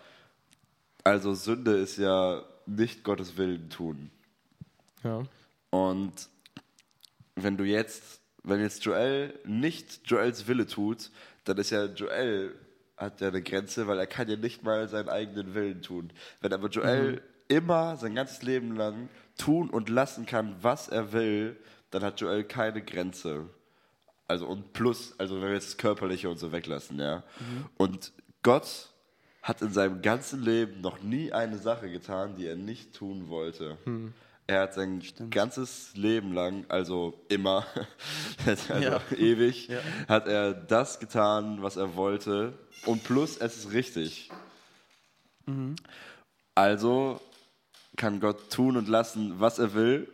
also Sünde ist ja nicht Gottes Willen tun. Ja. Und wenn du jetzt, wenn jetzt Joel nicht Joels Wille tut, dann ist ja Joel hat ja eine Grenze, weil er kann ja nicht mal seinen eigenen Willen tun. Wenn aber Joel immer sein ganzes Leben lang tun und lassen kann, was er will, dann hat Joel keine Grenze. Also und plus, also wenn wir jetzt das Körperliche und so weglassen, ja. Und Gott hat in seinem ganzen Leben noch nie eine Sache getan, die er nicht tun wollte. Er hat sein Stimmt. ganzes Leben lang, also immer, also Ja. ewig, Ja. hat er das getan, was er wollte. Und plus, es ist richtig. Mhm. Also kann Gott tun und lassen, was er will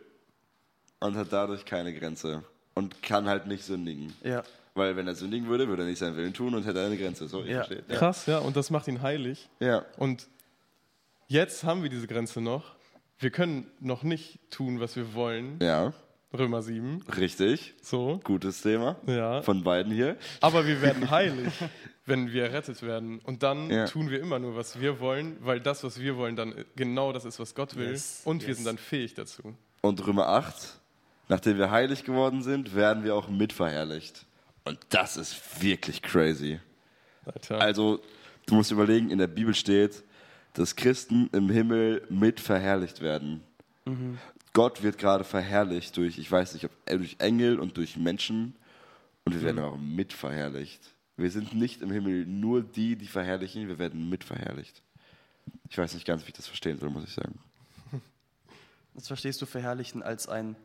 und hat dadurch keine Grenze. Und kann halt nicht sündigen. Ja, Weil wenn er sündigen würde, würde er nicht seinen Willen tun und hätte eine Grenze. So, ihr Ja. versteht. Ja. Krass, ja, und das macht ihn heilig. ja. Und jetzt haben wir diese Grenze noch. Wir können noch nicht tun, was wir wollen. Ja, Römer 7. richtig. So. Gutes Thema. Ja. Von beiden hier. Aber wir werden heilig, wenn wir errettet werden. Und dann Ja. tun wir immer nur, was wir wollen, weil das, was wir wollen, dann genau das ist, was Gott will. Yes, Und wir yes. sind dann fähig dazu. Und Römer 8, nachdem wir heilig geworden sind, werden wir auch mitverherrlicht. Und das ist wirklich crazy. Alter. Also, du musst überlegen, in der Bibel steht, dass Christen im Himmel mitverherrlicht werden. Gott wird gerade verherrlicht durch, ich weiß nicht, ob äh, durch Engel und durch Menschen. Und wir werden auch mitverherrlicht. Wir sind nicht im Himmel nur die, die verherrlichen, wir werden mitverherrlicht. Ich weiß nicht ganz, wie ich das verstehen soll, muss ich sagen. das verstehst du verherrlichen als ein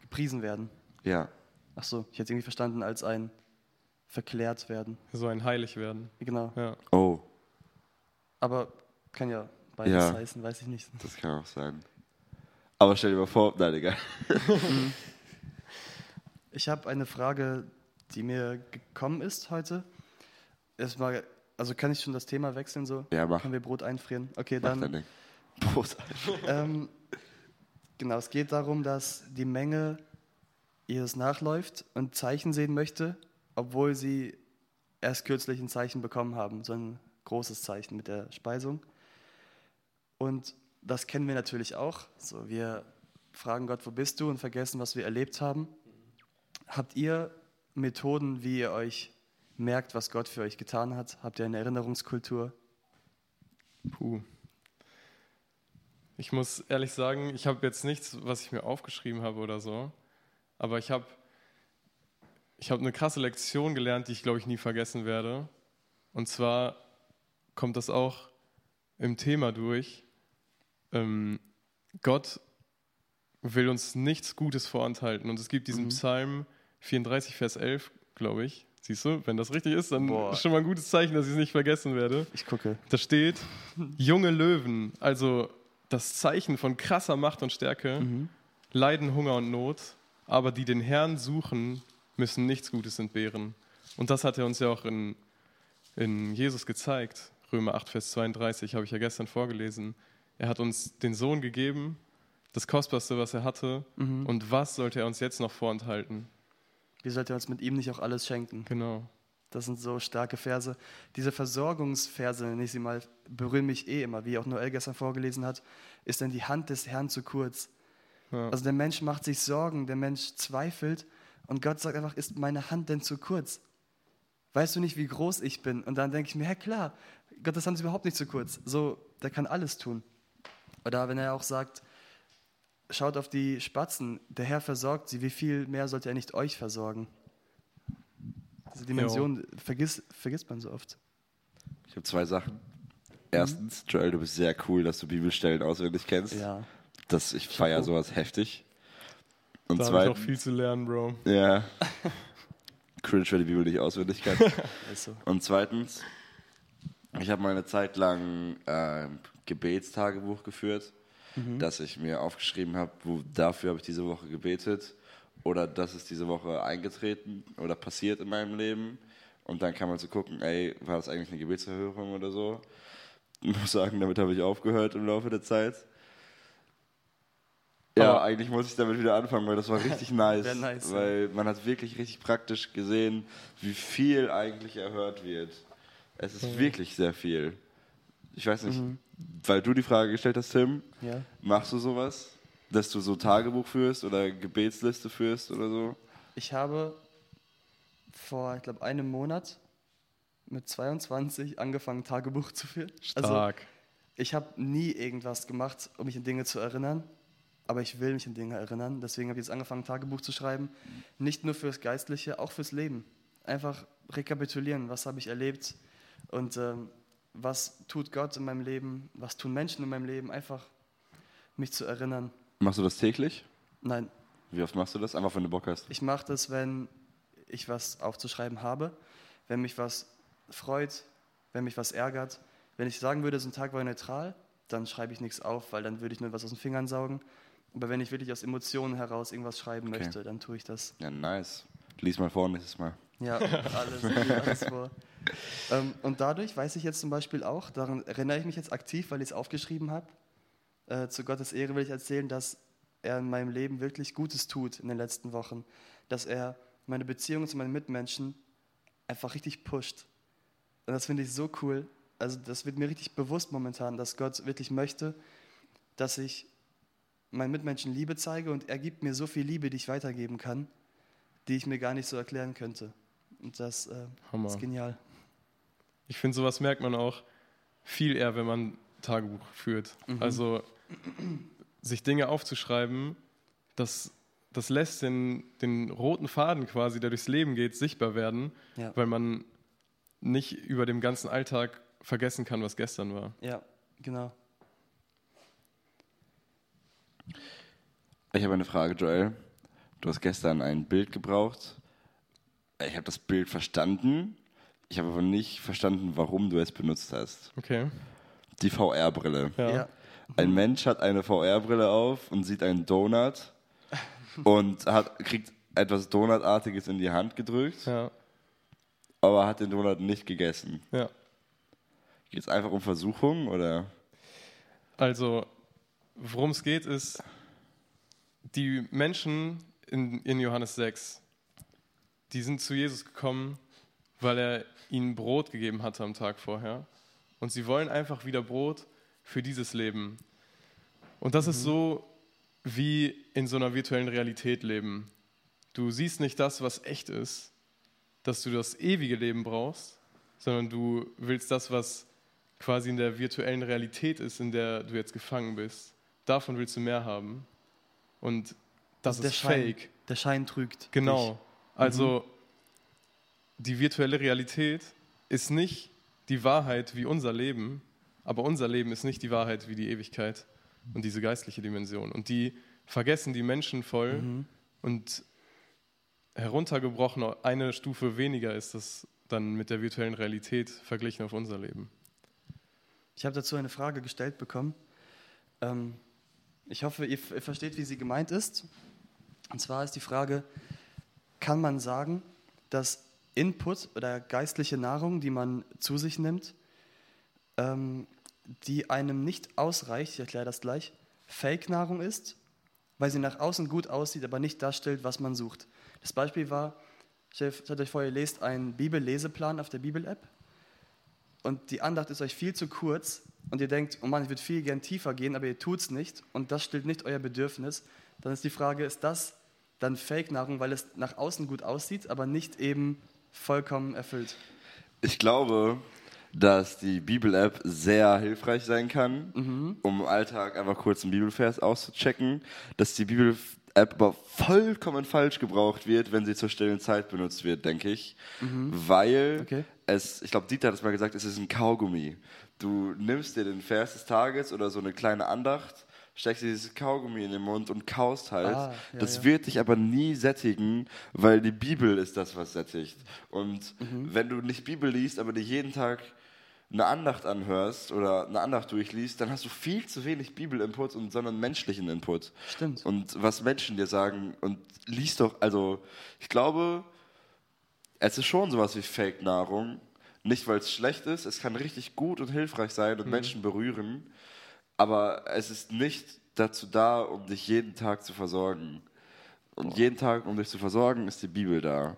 gepriesen werden. Ja, Ach so, ich hätte irgendwie verstanden als ein verklärt werden. so ein Heilig werden. Genau. Ja. oh, Aber kann ja beides Ja. heißen, weiß ich nicht. das kann auch sein. Aber stell dir mal vor, nein, egal. Ich habe eine Frage, die mir gekommen ist heute. Erstmal, also kann ich schon das Thema wechseln so? Ja, mach. Können wir Brot einfrieren? Okay, Mach dann. dein Ding. Prost. Ähm, genau, es geht darum, dass die Menge ihres nachläuft und Zeichen sehen möchte, obwohl sie erst kürzlich ein Zeichen bekommen haben, so ein großes Zeichen mit der Speisung. Und das kennen wir natürlich auch. So, wir fragen Gott, wo bist du und vergessen, was wir erlebt haben. Habt ihr Methoden, wie ihr euch merkt, was Gott für euch getan hat? Habt ihr eine Erinnerungskultur? Puh. Ich muss ehrlich sagen, ich habe jetzt nichts, was ich mir aufgeschrieben habe oder so. Aber ich habe ich hab eine krasse Lektion gelernt, die ich, glaube ich, nie vergessen werde. Und zwar kommt das auch im Thema durch. Ähm, Gott will uns nichts Gutes vorenthalten. Und es gibt diesen Psalm 34, Vers 11, glaube ich. Siehst du, wenn das richtig ist, dann Boah. ist schon mal ein gutes Zeichen, dass ich es nicht vergessen werde. Ich gucke. Da steht, junge Löwen, also das Zeichen von krasser Macht und Stärke, leiden Hunger und Not, aber die den Herrn suchen, müssen nichts Gutes entbehren. Und das hat er uns ja auch in, in Jesus gezeigt. Römer 8, Vers 32 habe ich ja gestern vorgelesen. Er hat uns den Sohn gegeben, das Kostbarste, was er hatte. Und was sollte er uns jetzt noch vorenthalten? Wie sollte er uns mit ihm nicht auch alles schenken? Genau. Das sind so starke Verse. Diese Versorgungsverse, nenne ich sie mal, berühren mich eh immer, wie auch Noel gestern vorgelesen hat, ist denn die Hand des Herrn zu kurz. Ja. Also der Mensch macht sich Sorgen, der Mensch zweifelt und Gott sagt einfach, ist meine Hand denn zu kurz? Weißt du nicht, wie groß ich bin? Und dann denke ich mir, ja klar, Gottes Hand ist überhaupt nicht zu kurz. So, der kann alles tun. Oder wenn er auch sagt, schaut auf die Spatzen, der Herr versorgt sie, wie viel mehr sollte er nicht euch versorgen? Diese Dimension vergiss, vergisst man so oft. Ich habe zwei Sachen. Erstens, Joel, du bist sehr cool, dass du Bibelstellen auswendig kennst. Ja. Das, ich feiere sowas heftig. Und Da habe ich auch zweitens, viel zu lernen, Bro. ja, cringe, wer die Bibel nicht auswendig kann. Ist so. Und zweitens, ich habe mal eine Zeit lang ähm, Gebetstagebuch geführt, dass ich mir aufgeschrieben habe, dafür habe ich diese Woche gebetet oder das ist diese Woche eingetreten oder passiert in meinem Leben. Und dann kann man so gucken, ey, war das eigentlich eine Gebetserhörung oder so? Ich muss sagen, damit habe ich aufgehört im Laufe der Zeit. Ja, Aber- eigentlich muss ich damit wieder anfangen, weil das war richtig nice. Nice, weil man hat wirklich richtig praktisch gesehen, wie viel eigentlich erhört wird. Es ist wirklich sehr viel. Ich weiß nicht, weil du die Frage gestellt hast, Tim, Ja. machst du sowas? Dass du so Tagebuch führst oder Gebetsliste führst oder so? Ich habe vor, ich glaube, einem Monat mit 22 angefangen, Tagebuch zu führen. Also, Stark. ich habe nie irgendwas gemacht, um mich an Dinge zu erinnern, aber ich will mich an Dinge erinnern. Deswegen habe ich jetzt angefangen, Tagebuch zu schreiben. Nicht nur fürs Geistliche, auch fürs Leben. Einfach rekapitulieren, was habe ich erlebt und ähm, was tut Gott in meinem Leben, was tun Menschen in meinem Leben. Einfach mich zu erinnern. Machst du das täglich? Nein, Wie oft machst du das? Einfach, wenn du Bock hast. ich mache das, wenn ich was aufzuschreiben habe, wenn mich was freut, wenn mich was ärgert. Wenn ich sagen würde, so ein Tag war neutral, dann schreibe ich nichts auf, weil dann würde ich nur was aus den Fingern saugen. Aber wenn ich wirklich aus Emotionen heraus irgendwas schreiben Okay. möchte, dann tue ich das. Ja, nice. Lies mal vor nächstes Mal. Ja, alles, alles vor. Ähm, und dadurch weiß ich jetzt zum Beispiel auch, daran erinnere ich mich jetzt aktiv, weil ich es aufgeschrieben habe. Äh, zu Gottes Ehre will ich erzählen, dass er in meinem Leben wirklich Gutes tut in den letzten Wochen. Dass er meine Beziehungen zu meinen Mitmenschen einfach richtig pusht. Und das finde ich so cool. Also das wird mir richtig bewusst momentan, dass Gott wirklich möchte, dass ich meinen Mitmenschen Liebe zeige und er gibt mir so viel Liebe, die ich weitergeben kann, die ich mir gar nicht so erklären könnte. Und das äh, Hammer. ist genial. Ich finde, sowas merkt man auch viel eher, wenn man Tagebuch führt. Also sich Dinge aufzuschreiben, das, das lässt den, den roten Faden quasi, der durchs Leben geht, sichtbar werden, Ja. weil man nicht über dem ganzen Alltag vergessen kann, was gestern war. Ja, genau. Ich habe eine Frage, Joel. Du hast gestern ein Bild gebraucht. Ich habe das Bild verstanden. Ich habe aber nicht verstanden, warum du es benutzt hast. Okay. Die VR-Brille. Ja. Ja. Ein Mensch hat eine VR-Brille auf und sieht einen Donut und hat, kriegt etwas Donutartiges in die Hand gedrückt, Ja. aber hat den Donut nicht gegessen. ja. Geht es einfach um Versuchung oder? Also, worum es geht, ist, die Menschen in, in Johannes 6, die sind zu Jesus gekommen, weil er ihnen Brot gegeben hatte am Tag vorher. Und sie wollen einfach wieder Brot für dieses Leben. Und das ist so wie in so einer virtuellen Realität leben. Du siehst nicht das, was echt ist, dass du das ewige Leben brauchst, sondern du willst das, was quasi in der virtuellen Realität ist, in der du jetzt gefangen bist. Davon willst du mehr haben. Und das der ist Schein, fake. Der Schein trügt. Genau. Also die virtuelle Realität ist nicht die Wahrheit wie unser Leben, aber unser Leben ist nicht die Wahrheit wie die Ewigkeit und diese geistliche Dimension. Und die vergessen die Menschen voll und heruntergebrochen eine Stufe weniger ist das dann mit der virtuellen Realität verglichen auf unser Leben. Ich habe dazu eine Frage gestellt bekommen. Ähm, ich hoffe, ihr versteht, wie sie gemeint ist. Und zwar ist die Frage, kann man sagen, dass Input oder geistliche Nahrung, die man zu sich nimmt, ähm, die einem nicht ausreicht, ich erkläre das gleich, Fake-Nahrung ist, weil sie nach außen gut aussieht, aber nicht darstellt, was man sucht. Das Beispiel war, stellt euch vor, ihr lest einen Bibelleseplan auf der Bibel-App und die Andacht ist euch viel zu kurz und ihr denkt, oh Mann, ich würde viel gern tiefer gehen, aber ihr tut es nicht und das stillt nicht euer Bedürfnis, dann ist die Frage, ist das dann Fake-Nahrung, weil es nach außen gut aussieht, aber nicht eben vollkommen erfüllt? Ich glaube, dass die Bibel-App sehr hilfreich sein kann, um im Alltag einfach kurz einen Bibelvers auszuchecken, dass die Bibel-App aber vollkommen falsch gebraucht wird, wenn sie zur stillen Zeit benutzt wird, denke ich. Weil Okay. es, ich glaube, Dieter hat es mal gesagt, es ist ein Kaugummi. Du nimmst dir den Vers des Tages oder so eine kleine Andacht, steckst dir dieses Kaugummi in den Mund und kaust halt. Ah, ja, das ja. wird dich aber nie sättigen, weil die Bibel ist das, was sättigt. Und Mhm. wenn du nicht Bibel liest, aber dir jeden Tag eine Andacht anhörst oder eine Andacht durchliest, dann hast du viel zu wenig Bibelinput und sondern menschlichen Input. Stimmt. Und was Menschen dir sagen und liest doch, also ich glaube, es ist schon sowas wie Fake-Nahrung. Nicht, weil es schlecht ist, es kann richtig gut und hilfreich sein und Menschen berühren, aber es ist nicht dazu da, um dich jeden Tag zu versorgen. Und jeden Tag, um dich zu versorgen, ist die Bibel da.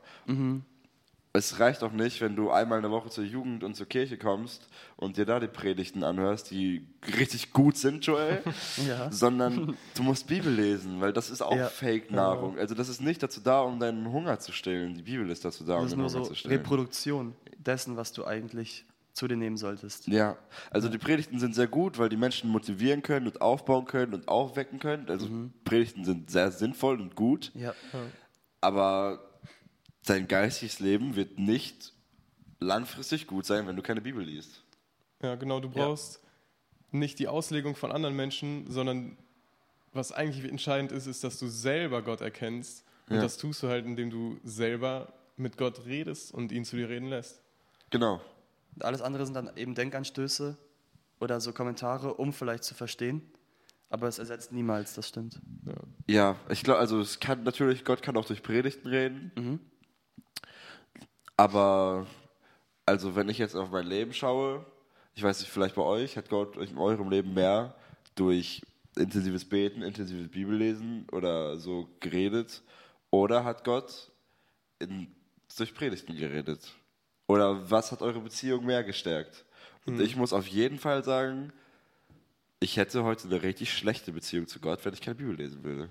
Es reicht auch nicht, wenn du einmal in der Woche zur Jugend und zur Kirche kommst und dir da die Predigten anhörst, die richtig gut sind, Joel, Ja. sondern du musst Bibel lesen, weil das ist auch Ja. Fake-Nahrung. Also das ist nicht dazu da, um deinen Hunger zu stillen. Die Bibel ist dazu da, um Das ist den Hunger so zu stillen. Reproduktion dessen, was du eigentlich zu dir nehmen solltest. Ja, also die Predigten sind sehr gut, weil die Menschen motivieren können und aufbauen können und aufwecken können. Also Predigten sind sehr sinnvoll und gut, Ja. aber dein geistiges Leben wird nicht langfristig gut sein, wenn du keine Bibel liest. Ja, genau, du brauchst nicht die Auslegung von anderen Menschen, sondern was eigentlich entscheidend ist, ist, dass du selber Gott erkennst. Und Ja. das tust du halt, indem du selber mit Gott redest und ihn zu dir reden lässt. Genau. Alles andere sind dann eben Denkanstöße oder so Kommentare, um vielleicht zu verstehen. Aber es ersetzt niemals, das stimmt. Ja. Ja, ich glaube, also es kann natürlich, Gott kann auch durch Predigten reden. Mhm. Aber also wenn ich jetzt auf mein Leben schaue, ich weiß nicht, vielleicht bei euch, hat Gott in eurem Leben mehr durch intensives Beten, intensives Bibellesen oder so geredet? Oder hat Gott in, durch Predigten geredet? Oder was hat eure Beziehung mehr gestärkt? Und ich muss auf jeden Fall sagen, ich hätte heute eine richtig schlechte Beziehung zu Gott, wenn ich keine Bibel lesen würde.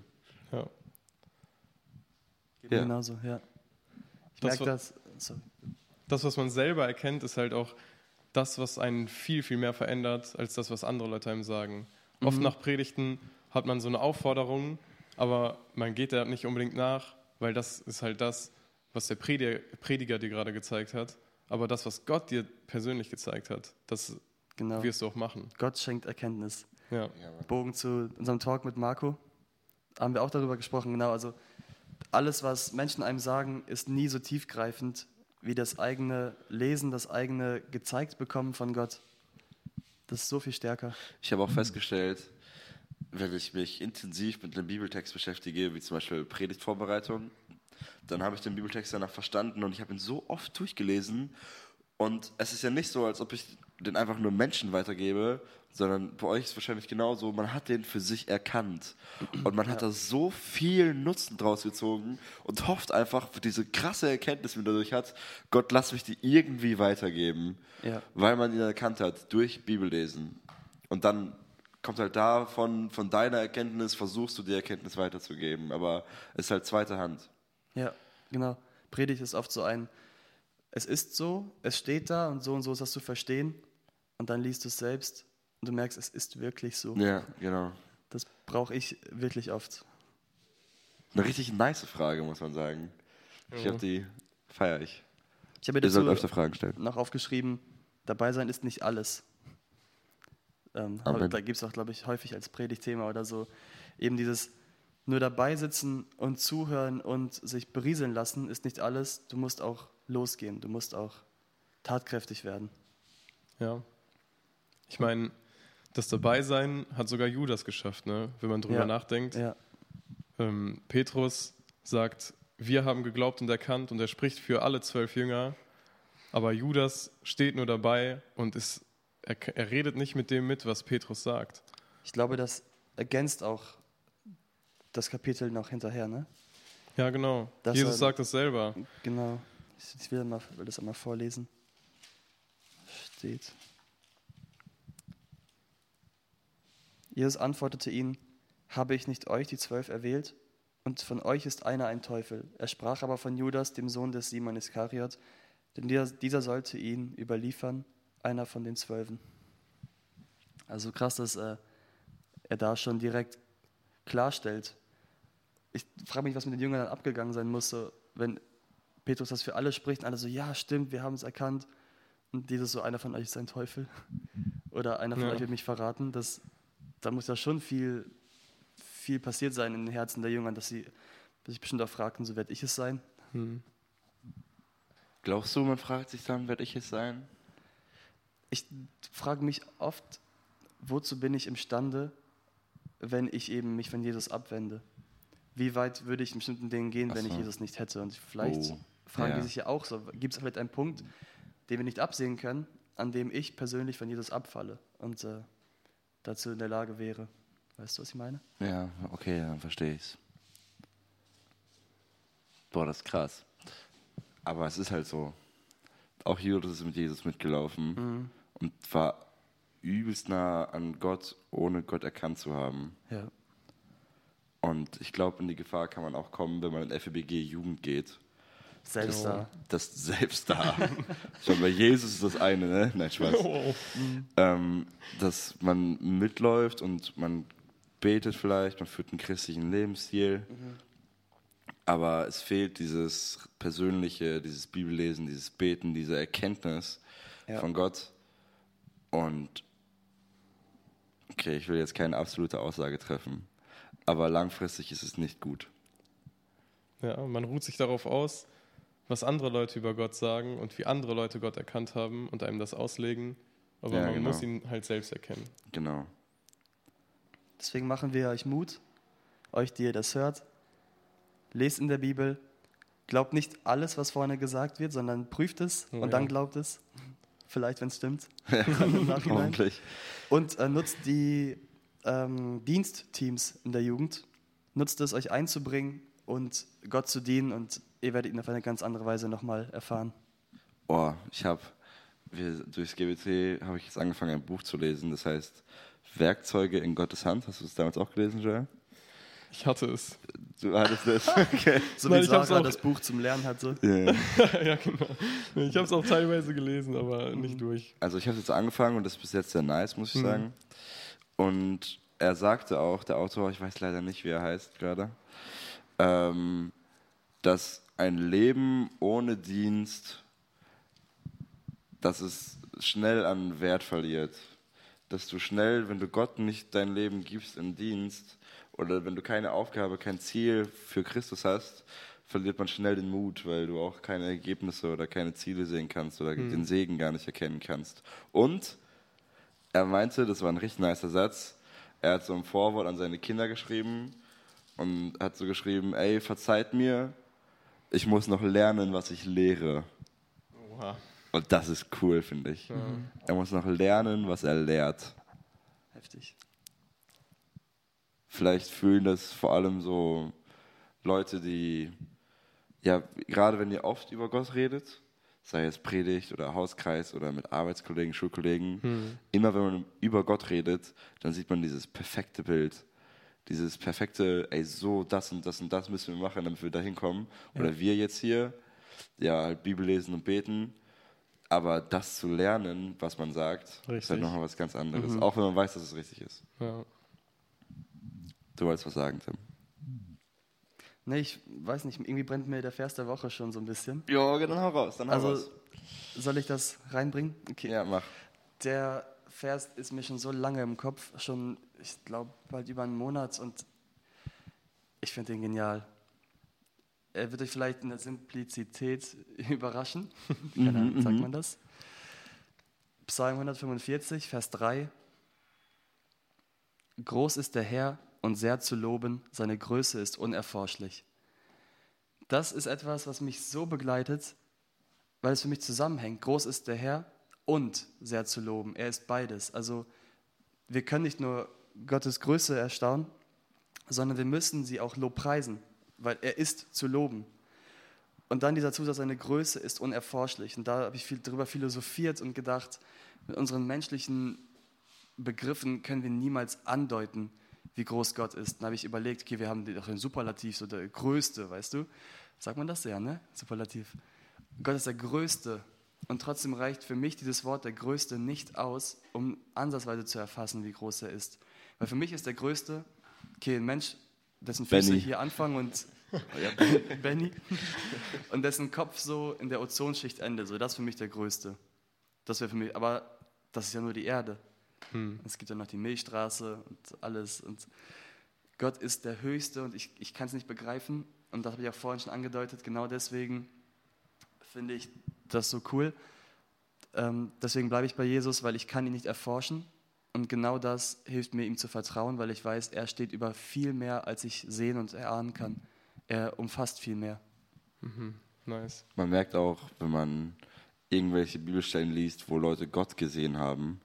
Ja. Geht Ja. genauso, ja. Ich Das merke das. Sorry. Das, was man selber erkennt, ist halt auch das, was einen viel, viel mehr verändert, als das, was andere Leute einem sagen. Oft nach Predigten hat man so eine Aufforderung, aber man geht da nicht unbedingt nach, weil das ist halt das, was der Prediger, Prediger dir gerade gezeigt hat. Aber das, was Gott dir persönlich gezeigt hat, das Genau. wirst du auch machen. Gott schenkt Erkenntnis. Ja. Bogen zu unserem Talk mit Marco. Haben wir auch darüber gesprochen, genau. Also alles, was Menschen einem sagen, ist nie so tiefgreifend wie das eigene Lesen, das eigene gezeigt bekommen von Gott. Das ist so viel stärker. Ich habe auch festgestellt, wenn ich mich intensiv mit einem Bibeltext beschäftige, wie zum Beispiel Predigtvorbereitung, dann habe ich den Bibeltext danach verstanden und ich habe ihn so oft durchgelesen. Und es ist ja nicht so, als ob ich den einfach nur Menschen weitergebe, sondern bei euch ist es wahrscheinlich genauso, man hat den für sich erkannt. Und man hat da so viel Nutzen draus gezogen und hofft einfach für diese krasse Erkenntnis, die man dadurch hat, Gott, lass mich die irgendwie weitergeben Ja. weil man ihn erkannt hat durch Bibellesen. Und dann kommt halt davon, von deiner Erkenntnis, versuchst du die Erkenntnis weiterzugeben, aber es ist halt zweite Hand. Ja, genau. Predigt ist oft so ein, es ist so, es steht da und so und so ist das zu verstehen. Und dann liest du es selbst und du merkst, es ist wirklich so. Ja, genau. Das brauche ich wirklich oft. Eine richtig nice Frage, muss man sagen. Ich Ja. habe die, feiere ich. Ich habe mir dazu öfter Fragen stellen. noch aufgeschrieben, dabei sein ist nicht alles. Ähm, da gibt es auch, glaube ich, häufig als Predigtthema oder so. Eben dieses nur dabei sitzen und zuhören und sich berieseln lassen ist nicht alles. Du musst auch losgehen, du musst auch tatkräftig werden. Ja. Ich meine, das Dabeisein hat sogar Judas geschafft, ne? wenn man drüber Ja. nachdenkt. Ja, Ähm, Petrus sagt, wir haben geglaubt und erkannt und er spricht für alle zwölf Jünger, aber Judas steht nur dabei und ist, er, er redet nicht mit dem mit, was Petrus sagt. ich glaube, das ergänzt auch das Kapitel noch hinterher, ne? Ja, genau. Das Jesus war- sagt das selber. Genau. Ich, ich will, mal, will das einmal vorlesen. Steht. Jesus antwortete ihnen, habe ich nicht euch die zwölf erwählt? Und von euch ist einer ein Teufel. Er sprach aber von Judas, dem Sohn des Simon Iskariot, denn dieser, dieser sollte ihn überliefern, einer von den Zwölfen. Also krass, dass äh, er da schon direkt klarstellt. Ich frage mich, was mit den Jüngern dann abgegangen sein muss, so, wenn Petrus das für alle spricht und alle so, ja, stimmt, wir haben es erkannt. Und dieses so, einer von euch ist ein Teufel. Oder einer von Ja. euch wird mich verraten. Das, da muss ja schon viel, viel passiert sein in den Herzen der Jünger, dass sie sich bestimmt auch fragten, so werde ich es sein. Hm. Glaubst du, man fragt sich dann, werde ich es sein? Ich frage mich oft, wozu bin ich imstande, wenn ich eben mich von Jesus abwende? Wie weit würde ich in bestimmten Dingen gehen, Ach wenn ich so. Jesus nicht hätte? Und vielleicht Oh, fragen ja. die sich ja auch so, gibt es vielleicht einen Punkt, den wir nicht absehen können, an dem ich persönlich von Jesus abfalle und äh, dazu in der Lage wäre? Weißt du, was ich meine? Ja, okay, dann verstehe ich's. Boah, das ist krass. Aber es ist halt so. Auch Judas ist mit Jesus mitgelaufen und war übelst nah an Gott, ohne Gott erkannt zu haben. Ja. Und ich glaube, in die Gefahr kann man auch kommen, wenn man in FEBG Jugend geht. Selbst da. Das selbst da. Schon bei Jesus ist das eine, ne? Nein, Spaß. ähm, dass man mitläuft und man betet vielleicht, man führt einen christlichen Lebensstil. Aber es fehlt dieses persönliche, dieses Bibellesen, dieses Beten, diese Erkenntnis Ja. von Gott. Und okay, ich will jetzt keine absolute Aussage treffen. Aber langfristig ist es nicht gut. Ja, man ruht sich darauf aus, was andere Leute über Gott sagen und wie andere Leute Gott erkannt haben und einem das auslegen. Aber Ja, man genau. muss ihn halt selbst erkennen. Genau. Deswegen machen wir euch Mut, euch, die ihr das hört. Lest in der Bibel. Glaubt nicht alles, was vorne gesagt wird, sondern prüft es Oh und ja. dann glaubt es. Vielleicht, wenn es stimmt. Im Nachhinein. Hoffentlich. Und äh, nutzt die ähm, Dienstteams in der Jugend. Nutzt es, euch einzubringen und Gott zu dienen und ihr werdet ihn auf eine ganz andere Weise nochmal erfahren. Oh, ich habe durchs GBT habe ich jetzt angefangen, ein Buch zu lesen. Das heißt Werkzeuge in Gottes Hand. Hast du es damals auch gelesen, Joel? Ich hatte es. Du hattest das. Okay. So Nein, wie ich hab's Sarah auch- das Buch zum Lernen hatte. Ja. ja, genau. Ich habe es auch teilweise gelesen, aber nicht durch. Also ich habe jetzt angefangen und das ist bis jetzt sehr nice, muss ich Mhm. sagen. Und er sagte auch, der Autor, ich weiß leider nicht, wie er heißt gerade, ähm, dass ein Leben ohne Dienst, dass es schnell an Wert verliert. Dass du schnell, wenn du Gott nicht dein Leben gibst im Dienst oder wenn du keine Aufgabe, kein Ziel für Christus hast, verliert man schnell den Mut, weil du auch keine Ergebnisse oder keine Ziele sehen kannst oder den Segen gar nicht erkennen kannst. Und er meinte, das war ein richtig nicer Satz, er hat so ein Vorwort an seine Kinder geschrieben und hat so geschrieben, ey, verzeiht mir, ich muss noch lernen, was ich lehre. Oha. Und das ist cool, finde ich. Er muss noch lernen, was er lehrt. Heftig. Vielleicht fühlen das vor allem so Leute, die, ja, gerade wenn ihr oft über Gott redet, sei es Predigt oder Hauskreis oder mit Arbeitskollegen, Schulkollegen, immer wenn man über Gott redet, dann sieht man dieses perfekte Bild. Dieses perfekte, ey, so, das und das und das müssen wir machen, damit wir da hinkommen. Oder wir jetzt hier, ja, halt Bibel lesen und beten. Aber das zu lernen, was man sagt, ist Richtig. halt nochmal was ganz anderes. Auch wenn man weiß, dass es richtig ist. Ja. Du wolltest was sagen, Tim. Nee, ich weiß nicht, irgendwie brennt mir der Vers der Woche schon so ein bisschen. Ja, dann hau raus. Dann hau Also, raus. soll ich das reinbringen? Okay. Ja, mach. Der Vers ist mir schon so lange im Kopf, schon, ich glaube, bald über einen Monat und ich finde ihn genial. Er wird euch vielleicht in der Simplizität überraschen. Keine Ahnung, sagt man das? Psalm 145, Vers 3. Groß ist der Herr und sehr zu loben, seine Größe ist unerforschlich. Das ist etwas, was mich so begleitet, weil es für mich zusammenhängt. Groß ist der Herr und sehr zu loben. Er ist beides. Also wir können nicht nur Gottes Größe erstaunen, sondern wir müssen sie auch lobpreisen, weil er ist zu loben. Und dann dieser Zusatz, seine Größe ist unerforschlich. Und da habe ich viel drüber philosophiert und gedacht, mit unseren menschlichen Begriffen können wir niemals andeuten, wie groß Gott ist. Dann habe ich überlegt, okay, wir haben doch den Superlativ, so der Größte, weißt du? Sagt man das ja, ne? Superlativ. Gott ist der Größte. Und trotzdem reicht für mich dieses Wort der Größte nicht aus, um ansatzweise zu erfassen, wie groß er ist. Weil für mich ist der Größte, okay, ein Mensch, dessen Füße Benny. hier anfangen und ja, Benny und dessen Kopf so in der Ozonschicht endet. So, das ist für mich der Größte. Das wäre für mich, aber das ist ja nur die Erde. Es gibt ja noch die Milchstraße und alles. Und Gott ist der Höchste und ich, ich kann es nicht begreifen. Und das habe ich auch vorhin schon angedeutet. Genau deswegen finde ich das so cool. Ähm, deswegen bleibe ich bei Jesus, weil ich kann ihn nicht erforschen. Und genau das hilft mir, ihm zu vertrauen, weil ich weiß, er steht über viel mehr, als ich sehen und erahnen kann. Er umfasst viel mehr. Nice. Man merkt auch, wenn man irgendwelche Bibelstellen liest, wo Leute Gott gesehen haben,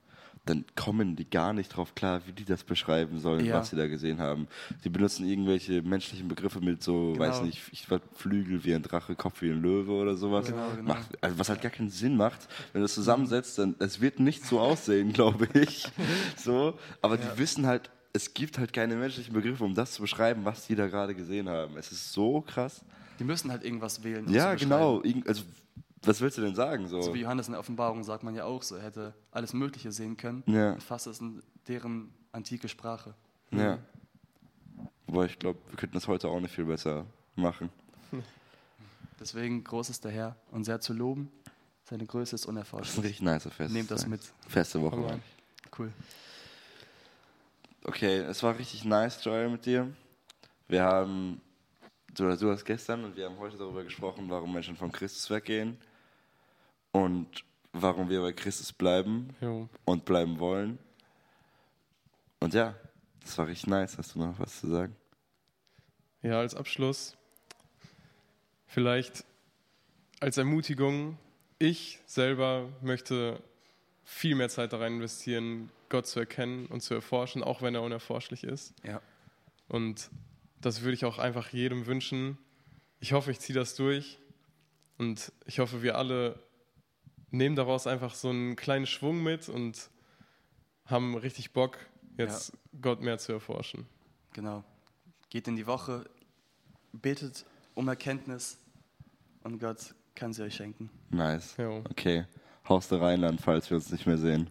dann kommen die gar nicht drauf klar, wie die das beschreiben sollen, Ja. was sie da gesehen haben. Die benutzen irgendwelche menschlichen Begriffe mit so, Genau. weiß nicht, ich, Flügel wie ein Drache, Kopf wie ein Löwe oder sowas. Genau, genau. Macht, also was halt gar keinen Sinn macht, wenn du es zusammensetzt, dann es wird nicht so aussehen, glaube ich. So, aber die wissen halt, es gibt halt keine menschlichen Begriffe, um das zu beschreiben, was die da gerade gesehen haben. Es ist so krass. Die müssen halt irgendwas wählen. um Ja, genau. Also, was willst du denn sagen? So? So wie Johannes in der Offenbarung sagt man ja auch so, er hätte alles Mögliche sehen können Ja. und fasst es in deren antike Sprache. Ja. Wobei ich glaube, wir könnten das heute auch nicht viel besser machen. Deswegen groß ist der Herr und sehr zu loben. Seine Größe ist Das ist ein richtig nicer Fest. Nehmt das mit. Feste Woche. Hammer. Cool. Okay, es war richtig nice, Joel, mit dir. Wir haben, du, du hast gestern und wir haben heute darüber gesprochen, warum Menschen von Christus weggehen und warum wir bei Christus bleiben Jo. und bleiben wollen. Und ja, das war richtig nice. Hast du noch was zu sagen? Ja, als Abschluss vielleicht als Ermutigung, ich selber möchte viel mehr Zeit da rein investieren, Gott zu erkennen und zu erforschen, auch wenn er unerforschlich ist. Ja. Und das würde ich auch einfach jedem wünschen. Ich hoffe, ich ziehe das durch und ich hoffe, wir alle nehmen daraus einfach so einen kleinen Schwung mit und haben richtig Bock, jetzt Gott mehr zu erforschen. Genau. Geht in die Woche, betet um Erkenntnis und Gott kann sie euch schenken. Nice. Jo. Okay. Haus der Rheinland, falls wir uns nicht mehr sehen.